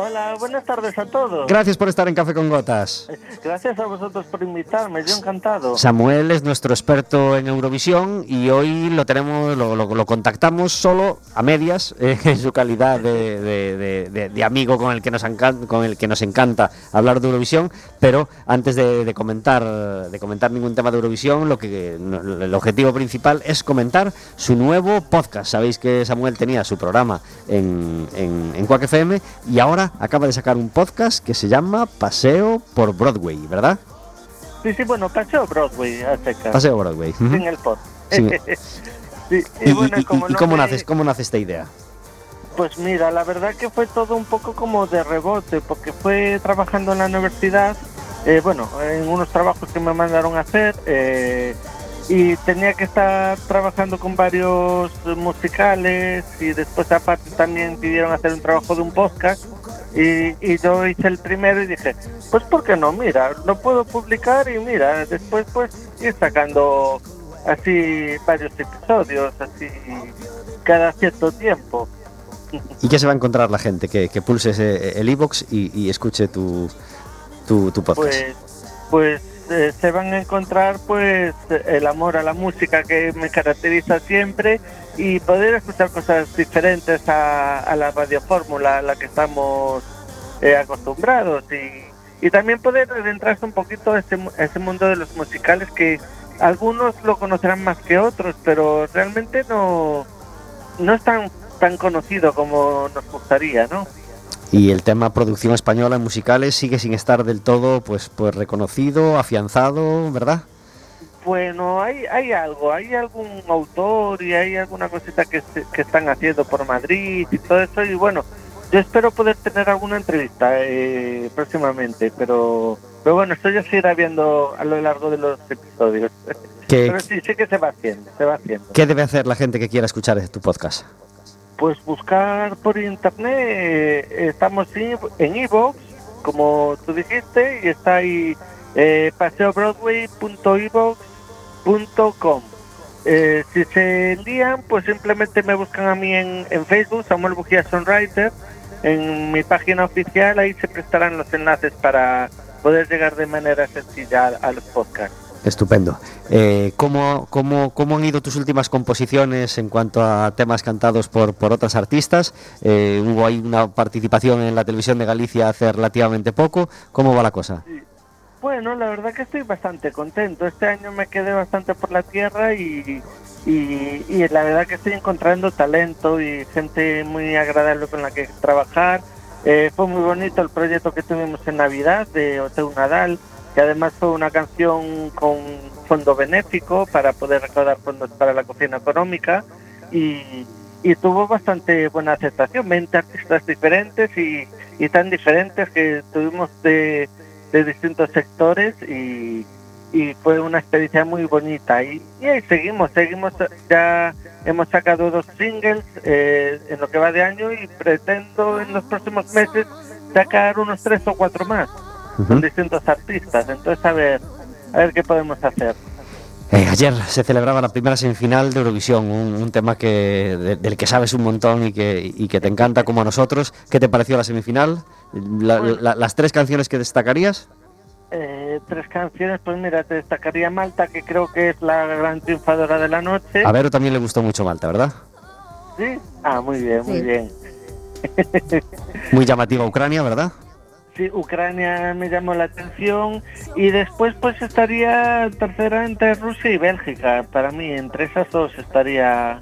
S8: Hola, buenas tardes a todos.
S1: Gracias por estar en Café con Gotas.
S8: Gracias a vosotros por invitarme, yo encantado.
S1: Samuel es nuestro experto en Eurovisión y hoy lo tenemos, lo, lo- lo contactamos solo a medias eh, en su calidad de, de- de- de- de amigo con el que nos encanta, con el que nos encanta hablar de Eurovisión. Pero antes de, comentar, de comentar ningún tema de Eurovisión, lo que el objetivo principal es comentar su nuevo podcast. Sabéis que Samuel tenía su programa en, en, en Quack FM y ahora acaba de sacar un podcast que se llama Paseo por Broadway, ¿verdad?
S8: Sí, sí, bueno, paseo Broadway a secas.
S1: Paseo Broadway.
S8: Sin el pod.
S1: Sí.
S8: Sí,
S1: ¿Y,
S8: y bueno,
S1: y- y-
S8: como
S1: y
S8: no
S1: cómo,
S8: me-
S1: nace, cómo nace esta idea?
S8: Pues mira, la verdad que fue todo un poco como de rebote, porque fue trabajando en la universidad, eh, bueno, en unos trabajos que me mandaron a hacer, eh, y tenía que estar trabajando con varios musicales, y después aparte también pidieron hacer un trabajo de un podcast, y, y yo hice el primero y dije, pues ¿por qué no? Mira, lo puedo publicar y mira, después pues ir sacando así varios episodios, así cada cierto tiempo.
S1: ¿Y qué se va a encontrar la gente? Que, que pulse el iBox y, y escuche tu, tu, tu podcast.
S8: Pues, pues eh, se van a encontrar pues el amor a la música que me caracteriza siempre y poder escuchar cosas diferentes a, la radiofórmula a la que estamos eh, acostumbrados y, y también poder adentrarse un poquito a mu- a ese mundo de los musicales que algunos lo conocerán más que otros, pero realmente no, no es tan, tan conocido como nos gustaría, ¿no?
S1: Y el tema producción española en musicales sigue sin estar del todo pues, pues reconocido, afianzado, ¿verdad?
S8: Bueno, hay, hay algo, hay algún autor y hay alguna cosita que, se- que están haciendo por Madrid y todo eso. Y bueno, yo espero poder tener alguna entrevista eh, próximamente, pero, pero bueno, esto ya se irá viendo a lo largo de los episodios.
S1: ¿Qué,
S8: Pero sí, sí que se va haciendo, se va haciendo.
S1: qué debe hacer la gente que quiera escuchar tu podcast?
S8: Pues buscar por internet, estamos en en Evox, como tú dijiste, y está ahí eh, paseobroadway.evox.com. Eh, si se lían, pues simplemente me buscan a mí en, en Facebook, Samuel Bujía Songwriter, en mi página oficial, ahí se prestarán los enlaces para poder llegar de manera sencilla a los podcasts.
S1: Estupendo. Eh, ¿cómo, cómo, cómo han ido tus últimas composiciones en cuanto a temas cantados por, por otras artistas? Eh, hubo ahí una participación en la televisión de Galicia hace relativamente poco. ¿Cómo va la cosa?
S8: Bueno, la verdad que estoy bastante contento. Este año me quedé bastante por la tierra y, y, la verdad que estoy encontrando talento y gente muy agradable con la que trabajar. Eh, fue muy bonito el proyecto que tuvimos en Navidad de Oteu Nadal, que además fue una canción con fondo benéfico para poder recaudar fondos para la cocina económica y, y tuvo bastante buena aceptación. 20 artistas diferentes y, y tan diferentes que tuvimos de, de distintos sectores y, y fue una experiencia muy bonita. Y, y seguimos, seguimos, ya hemos sacado dos singles eh, en lo que va de año y pretendo en los próximos meses sacar unos tres o cuatro más con
S1: Ujú.
S8: distintos artistas. Entonces, a ver, a ver qué podemos hacer.
S1: Eh, ayer se celebraba la primera semifinal de Eurovisión, un, un tema que, de- del que sabes un montón y que, y que te encanta como a nosotros. ¿Qué te pareció la semifinal? La- la- las tres canciones que destacarías.
S8: Eh, tres canciones, pues mira, te destacaría Malta, que creo que es la gran triunfadora de la noche.
S1: A Vero también le gustó mucho Malta, ¿verdad?
S8: Sí, ah, muy bien, muy
S2: Sí.
S8: bien.
S1: Muy llamativa Ucrania, ¿verdad?
S8: Sí, Ucrania me llamó la atención y después pues estaría tercera entre Rusia y Bélgica. Para mí, entre esas dos estaría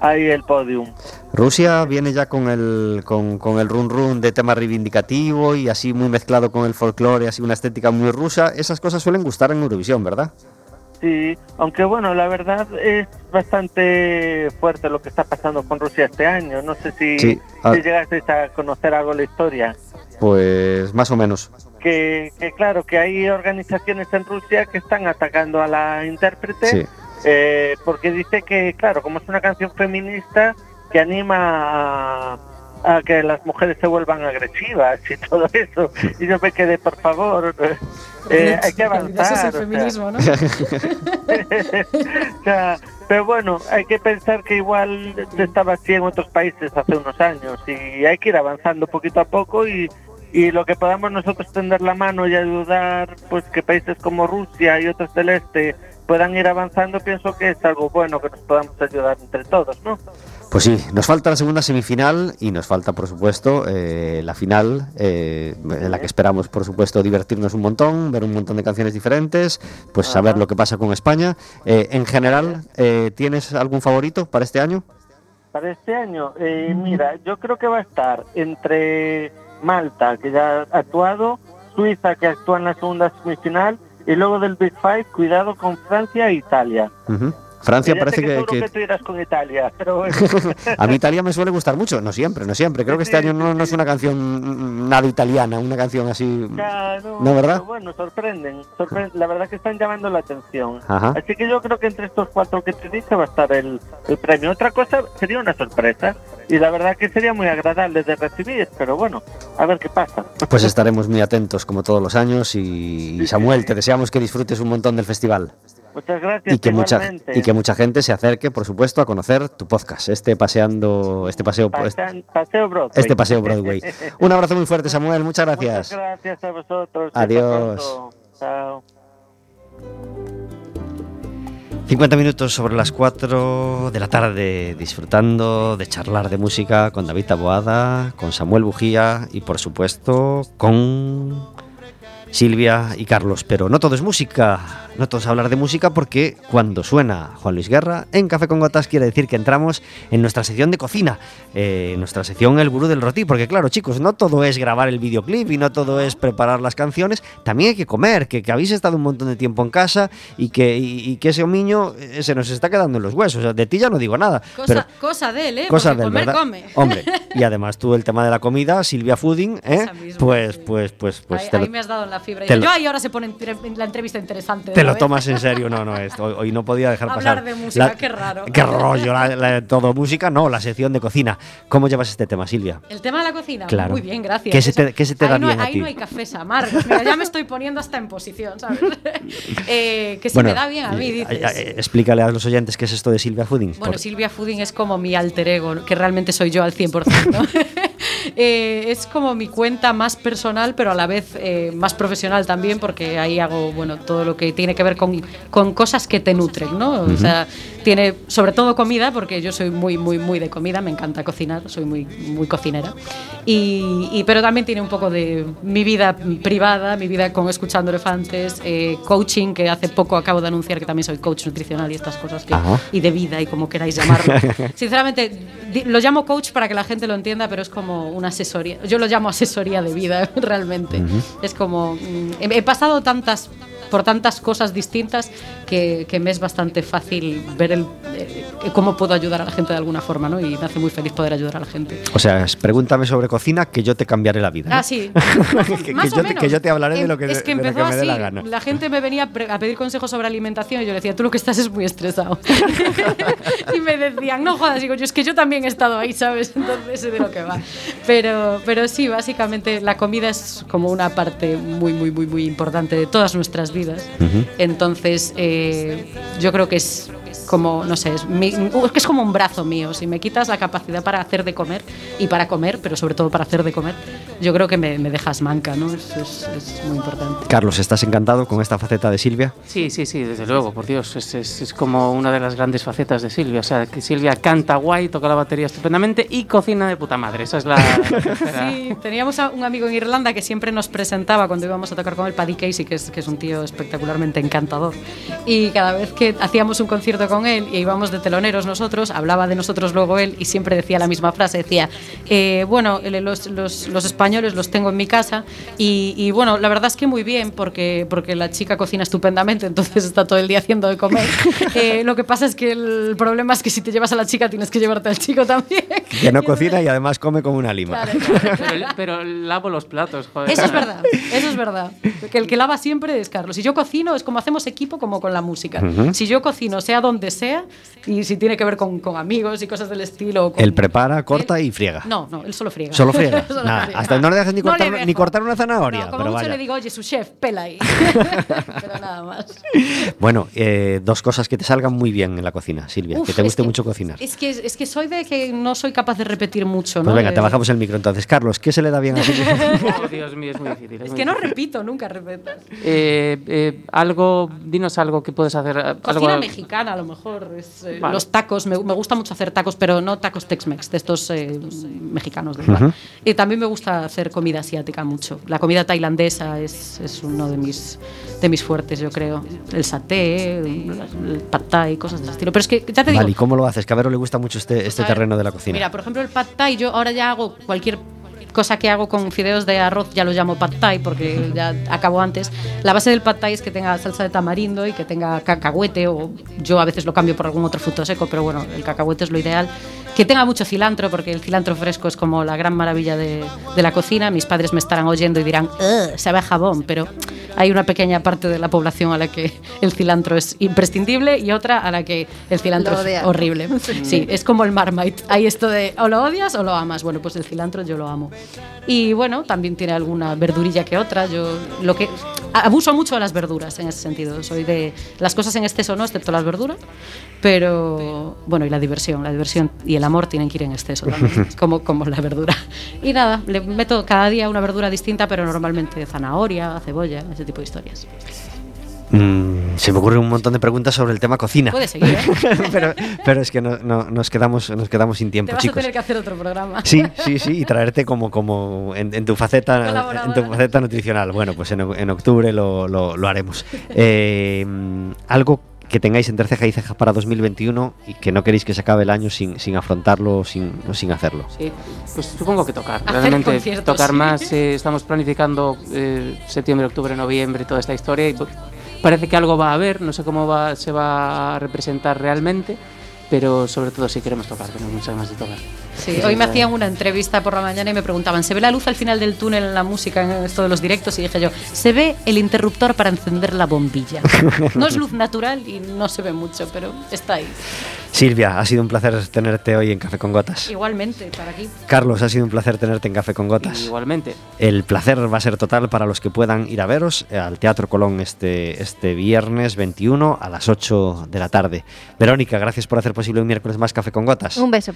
S8: ahí el podium.
S1: Rusia viene ya con el, con, con el run run de tema reivindicativo y así muy mezclado con el folclore, así una estética muy rusa. Esas cosas suelen gustar en Eurovisión, ¿verdad?
S8: Sí, aunque bueno, la verdad es bastante fuerte lo que está pasando con Rusia este año. No sé si,
S1: Sí, ah.
S8: si llegasteis a conocer algo de la historia.
S1: Pues más o menos.
S8: que, que claro, que hay organizaciones en Rusia que están atacando a la intérprete
S1: Sí.
S8: eh, porque dice que, claro, como es una canción feminista que anima a, a que las mujeres se vuelvan agresivas y todo eso. Y yo me quedé, por favor, eh, hay que
S3: Eso es
S8: avanzar.
S3: el
S8: o sea.
S3: feminismo, ¿no?
S8: O sea, pero bueno, hay que pensar que igual estaba así en otros países hace unos años y hay que ir avanzando poquito a poco y, y lo que podamos nosotros tender la mano y ayudar, pues que países como Rusia y otros del este puedan ir avanzando, pienso que es algo bueno que nos podamos ayudar entre todos, ¿no?
S1: Pues sí, nos falta la segunda semifinal y nos falta, por supuesto, eh, la final, eh, en la que esperamos, por supuesto, divertirnos un montón, ver un montón de canciones diferentes, pues saber lo que pasa con España. Eh, en general, eh, ¿tienes algún favorito para este año?
S8: Para este año, eh, mira, yo creo que va a estar entre Malta, que ya ha actuado, Suiza, que actúa en la segunda semifinal, y luego del Big Five, cuidado con Francia e Italia.
S1: Francia
S8: Ya
S1: parece
S8: sé
S1: que, que-
S8: que tú irás con Italia, pero bueno.
S1: A mí Italia me suele gustar mucho, no siempre, no siempre. Creo que este año no, no es una canción nada italiana, una canción así...
S8: Ya, no,
S1: ¿No, verdad?
S8: pero bueno, sorprenden, sorpre- La verdad que están llamando la atención.
S1: Ajá.
S8: Así que yo creo que entre estos cuatro que te dije va a estar el, el premio. Otra cosa sería una sorpresa. Y la verdad que sería muy agradable de recibir, pero bueno, a ver qué pasa.
S1: Pues estaremos muy atentos como todos los años y, y Samuel, te deseamos que disfrutes un montón del festival
S8: Muchas gracias.
S1: y que mucha y que mucha gente se acerque, por supuesto, a conocer tu podcast, este paseando, este paseo, este,
S8: paseo Broadway.
S1: este paseo Broadway. Un abrazo muy fuerte, Samuel, muchas
S8: Muchas
S1: gracias.
S8: gracias a vosotros.
S1: Adiós.
S8: Chao.
S1: 50 minutos sobre las 4 de la tarde, disfrutando de charlar de música con David Taboada, con Samuel Bujía y, por supuesto, con Silvia y Carlos. Pero no todo es música, no todo es hablar de música porque cuando suena Juan Luis Guerra en Café con Gotas quiere decir que entramos en nuestra sección de cocina, eh, nuestra sección El Gurú del Roti, porque claro chicos, no todo es grabar el videoclip y no todo es preparar las canciones, también hay que comer, que, que habéis estado un montón de tiempo en casa y que, y, y que ese homiño eh, se nos está quedando en los huesos. O sea, de ti ya no digo nada.
S3: Cosa,
S1: pero
S3: cosa de él, ¿eh?
S1: cosa
S3: Porque
S1: del
S3: comer
S1: ¿verdad?
S3: come.
S1: Hombre, y además tú el tema de la comida, Silvia Fooding, ¿eh?
S3: Misma,
S1: pues,
S3: sí.
S1: pues, pues, pues
S3: ahí, me has dado en la fibra.
S1: te
S3: Yo, ahí ahora se pone la entrevista interesante. de
S1: Te lo tomas en serio, no, no, esto, hoy, no podía dejar
S3: Hablar
S1: pasar.
S3: de música, qué raro.
S1: Qué rollo, la- la- todo música, no, la sección de cocina. ¿Cómo llevas este tema, Silvia?
S3: El tema de la cocina,
S1: Claro.
S3: muy bien, gracias.
S1: ¿Qué se te- qué se te
S3: ahí
S1: da
S3: no,
S1: bien a
S3: Ahí
S1: ti?
S3: no hay cafés amargos. Mira, ya me estoy poniendo hasta en posición, ¿sabes? Eh, que se
S1: Bueno,
S3: me da bien a mí,
S1: eh,
S3: dices.
S1: eh, eh, explícale a los oyentes qué es esto de Silvia Fooding.
S3: Bueno,
S1: Por-
S3: Silvia Fooding es como mi alter ego, que realmente soy yo al 100%. ¿no? Eh, es como mi cuenta más personal, pero a la vez eh, más profesional también, porque ahí hago bueno todo lo que tiene que ver con, con cosas que te nutren, ¿no? O sea, tiene sobre todo comida, porque yo soy muy, muy, muy de comida, me encanta cocinar, soy muy, muy cocinera. Y, y- pero también tiene un poco de mi vida privada, mi vida con escuchando elefantes, eh, coaching, que hace poco acabo de anunciar que también soy coach nutricional y estas cosas que,
S1: Ajá.
S3: y de vida y como queráis llamarlo. Sinceramente, lo llamo coach para que la gente lo entienda, pero es como una asesoría. Yo lo llamo asesoría de vida, realmente. Es como. mm, he, he pasado tantas por tantas cosas distintas que, que me es bastante fácil ver el, eh, cómo puedo ayudar a la gente de alguna forma, ¿no? Y me hace muy feliz poder ayudar a la gente.
S1: O sea, es- pregúntame sobre cocina que yo te cambiaré la vida. ¿no?
S3: Ah, sí.
S1: Que-
S3: Más
S1: que
S3: o
S1: yo te-
S3: menos.
S1: que yo te hablaré de
S3: Em-
S1: lo que-
S3: es que
S1: de lo que
S3: empezó
S1: me dé
S3: así.
S1: la gana.
S3: La gente me venía a pedir consejos sobre alimentación y yo le decía, tú lo que estás es muy estresado. y me decían, no jodas, digo yo, es que yo también he estado ahí, ¿sabes? Entonces sé de lo que va. Pero, pero sí, básicamente la comida es como una parte muy, muy, muy, muy importante de todas nuestras vidas. Entonces, eh, yo creo que es como, no sé, es, mi- es que es como un brazo mío. Si me quitas la capacidad para hacer de comer y para comer, pero sobre todo para hacer de comer, yo creo que me, me dejas manca, ¿no? Es, es- es muy importante.
S1: Carlos, ¿estás encantado con esta faceta de Silvia?
S4: Sí, sí, sí, desde luego, por Dios. Es, es- es como una de las grandes facetas de Silvia. O sea, que Silvia canta guay, toca la batería estupendamente y cocina de puta madre. Esa es la.
S3: Sí, teníamos a un amigo en Irlanda que siempre nos presentaba cuando íbamos a tocar con él, Paddy Casey, que es, que es un tío espectacularmente encantador. Y cada vez que hacíamos un concierto con con él y íbamos de teloneros nosotros, hablaba de nosotros luego él y siempre decía la misma frase, decía, eh, bueno, los, los- los españoles los tengo en mi casa y, y, bueno, la verdad es que muy bien porque, porque la chica cocina estupendamente, entonces está todo el día haciendo de comer. Eh, lo que pasa es que el problema es que si te llevas a la chica tienes que llevarte al chico también.
S1: Que no cocina y además come como una lima.
S4: Pero, pero lavo los platos, joder.
S3: Eso es verdad, eso es verdad. Que el que lava siempre es Carlos. Si yo cocino es como hacemos equipo como con la música.
S1: Ujú.
S3: Si yo cocino, sea donde sea, y si tiene que ver con, con amigos y cosas del estilo. con-
S1: Él prepara, corta y friega.
S3: No, no, él solo friega.
S1: Solo friega.
S3: Solo
S1: Nada,
S3: friega.
S1: hasta no le dejas ni
S3: No le
S1: cortar, ni cortar una zanahoria.
S3: No, como
S1: pero
S3: mucho
S1: vaya.
S3: le digo, oye, su chef, pela ahí. pero nada más.
S1: Bueno, eh, dos cosas que te salgan muy bien en la cocina, Silvia.
S3: Uf,
S1: que te guste
S3: que-
S1: mucho cocinar.
S3: Es que, es que soy de que no soy capaz de repetir mucho, ¿no?
S1: Pues venga,
S3: De-
S1: te bajamos el micro entonces. Carlos, ¿qué se le da bien a Silvia?
S4: Oh, Dios mío, es muy difícil.
S3: Es
S4: muy
S3: que no repito, nunca repetas.
S4: Eh, eh, algo, dinos algo que puedes hacer.
S3: Cocina
S4: algo,
S3: mexicana, a lo mejor. es, eh,
S4: Vale.
S3: Los tacos, me, me gusta mucho hacer tacos, pero no tacos Tex-Mex, de estos eh, mexicanos. de.
S1: Ujú.
S3: Y también me gusta hacer comida asiática mucho. La comida tailandesa es, es uno de mis, de mis fuertes, yo creo. El saté, el pad thai, cosas de ese estilo. Pero es que, ya te digo,
S1: Vale, ¿y cómo lo haces? Que a Vero le gusta mucho este, este
S3: ver,
S1: terreno de la cocina.
S3: Mira, por ejemplo, el pad thai, yo ahora ya hago cualquier cosa que hago con fideos de arroz, ya lo llamo pad thai porque ya acabo antes. La base del pad thai es que tenga salsa de tamarindo y que tenga cacahuete, o yo a veces lo cambio por algún otro fruto seco, pero bueno, el cacahuete es lo ideal. Que tenga mucho cilantro, porque el cilantro fresco es como la gran maravilla de, de la cocina. Mis padres me estarán oyendo y dirán, "Ugh, sabe a jabón, pero hay una pequeña parte de la población a la que el cilantro es imprescindible y otra a la que el cilantro es horrible. Sí, es como el Marmite. Hay esto de o lo odias o lo amas. Bueno, pues el cilantro yo lo amo. Y bueno, también tiene alguna verdurilla que otra. Yo lo que abuso mucho de las verduras en ese sentido. Soy de las cosas en exceso no, excepto las verduras. Pero bueno, y la diversión, la diversión y el amor tienen que ir en exceso también, como, como la verdura. Y nada, le meto cada día una verdura distinta, pero normalmente zanahoria, cebolla, ese tipo de historias.
S1: Mm, se me ocurren un montón de preguntas sobre el tema cocina.
S3: Puedes seguir, ¿eh?
S1: pero, pero es que no, no- nos, quedamos, nos quedamos sin
S3: Te
S1: tiempo,
S3: vas a
S1: chicos.
S3: tener que hacer otro programa.
S1: Sí, sí, sí, y traerte como, como en, en tu faceta en tu faceta nutricional. Bueno, pues en, octubre lo, lo- lo haremos. Eh, algo que tengáis entre ceja y ceja para 2021 y que no queréis que se acabe el año sin, sin afrontarlo o sin, sin hacerlo.
S4: Sí, pues supongo que tocar.
S3: Hacer
S4: Realmente tocar más. eh, estamos planificando eh, septiembre, octubre, noviembre, toda esta historia. Y pues, parece que algo va a haber, no sé cómo va, se va a representar realmente, pero sobre todo sí queremos tocar, tenemos muchas ganas de tocar.
S3: Sí, hoy me hacían una entrevista por la mañana y me preguntaban, ¿se ve la luz al final del túnel en la música, en esto de los directos? Y dije yo, se ve el interruptor para encender la bombilla. No es luz natural y no se ve mucho, pero está ahí.
S1: Silvia, ha sido un placer tenerte hoy en Café con Gotas.
S3: Igualmente, para aquí.
S1: Carlos, ha sido un placer tenerte en Café con Gotas.
S4: Igualmente.
S1: El placer va a ser total para los que puedan ir a veros eh, al Teatro Colón este, este viernes 21 a las 8 de la tarde. Verónica, gracias por hacer posible un miércoles más Café con Gotas.
S2: Un beso para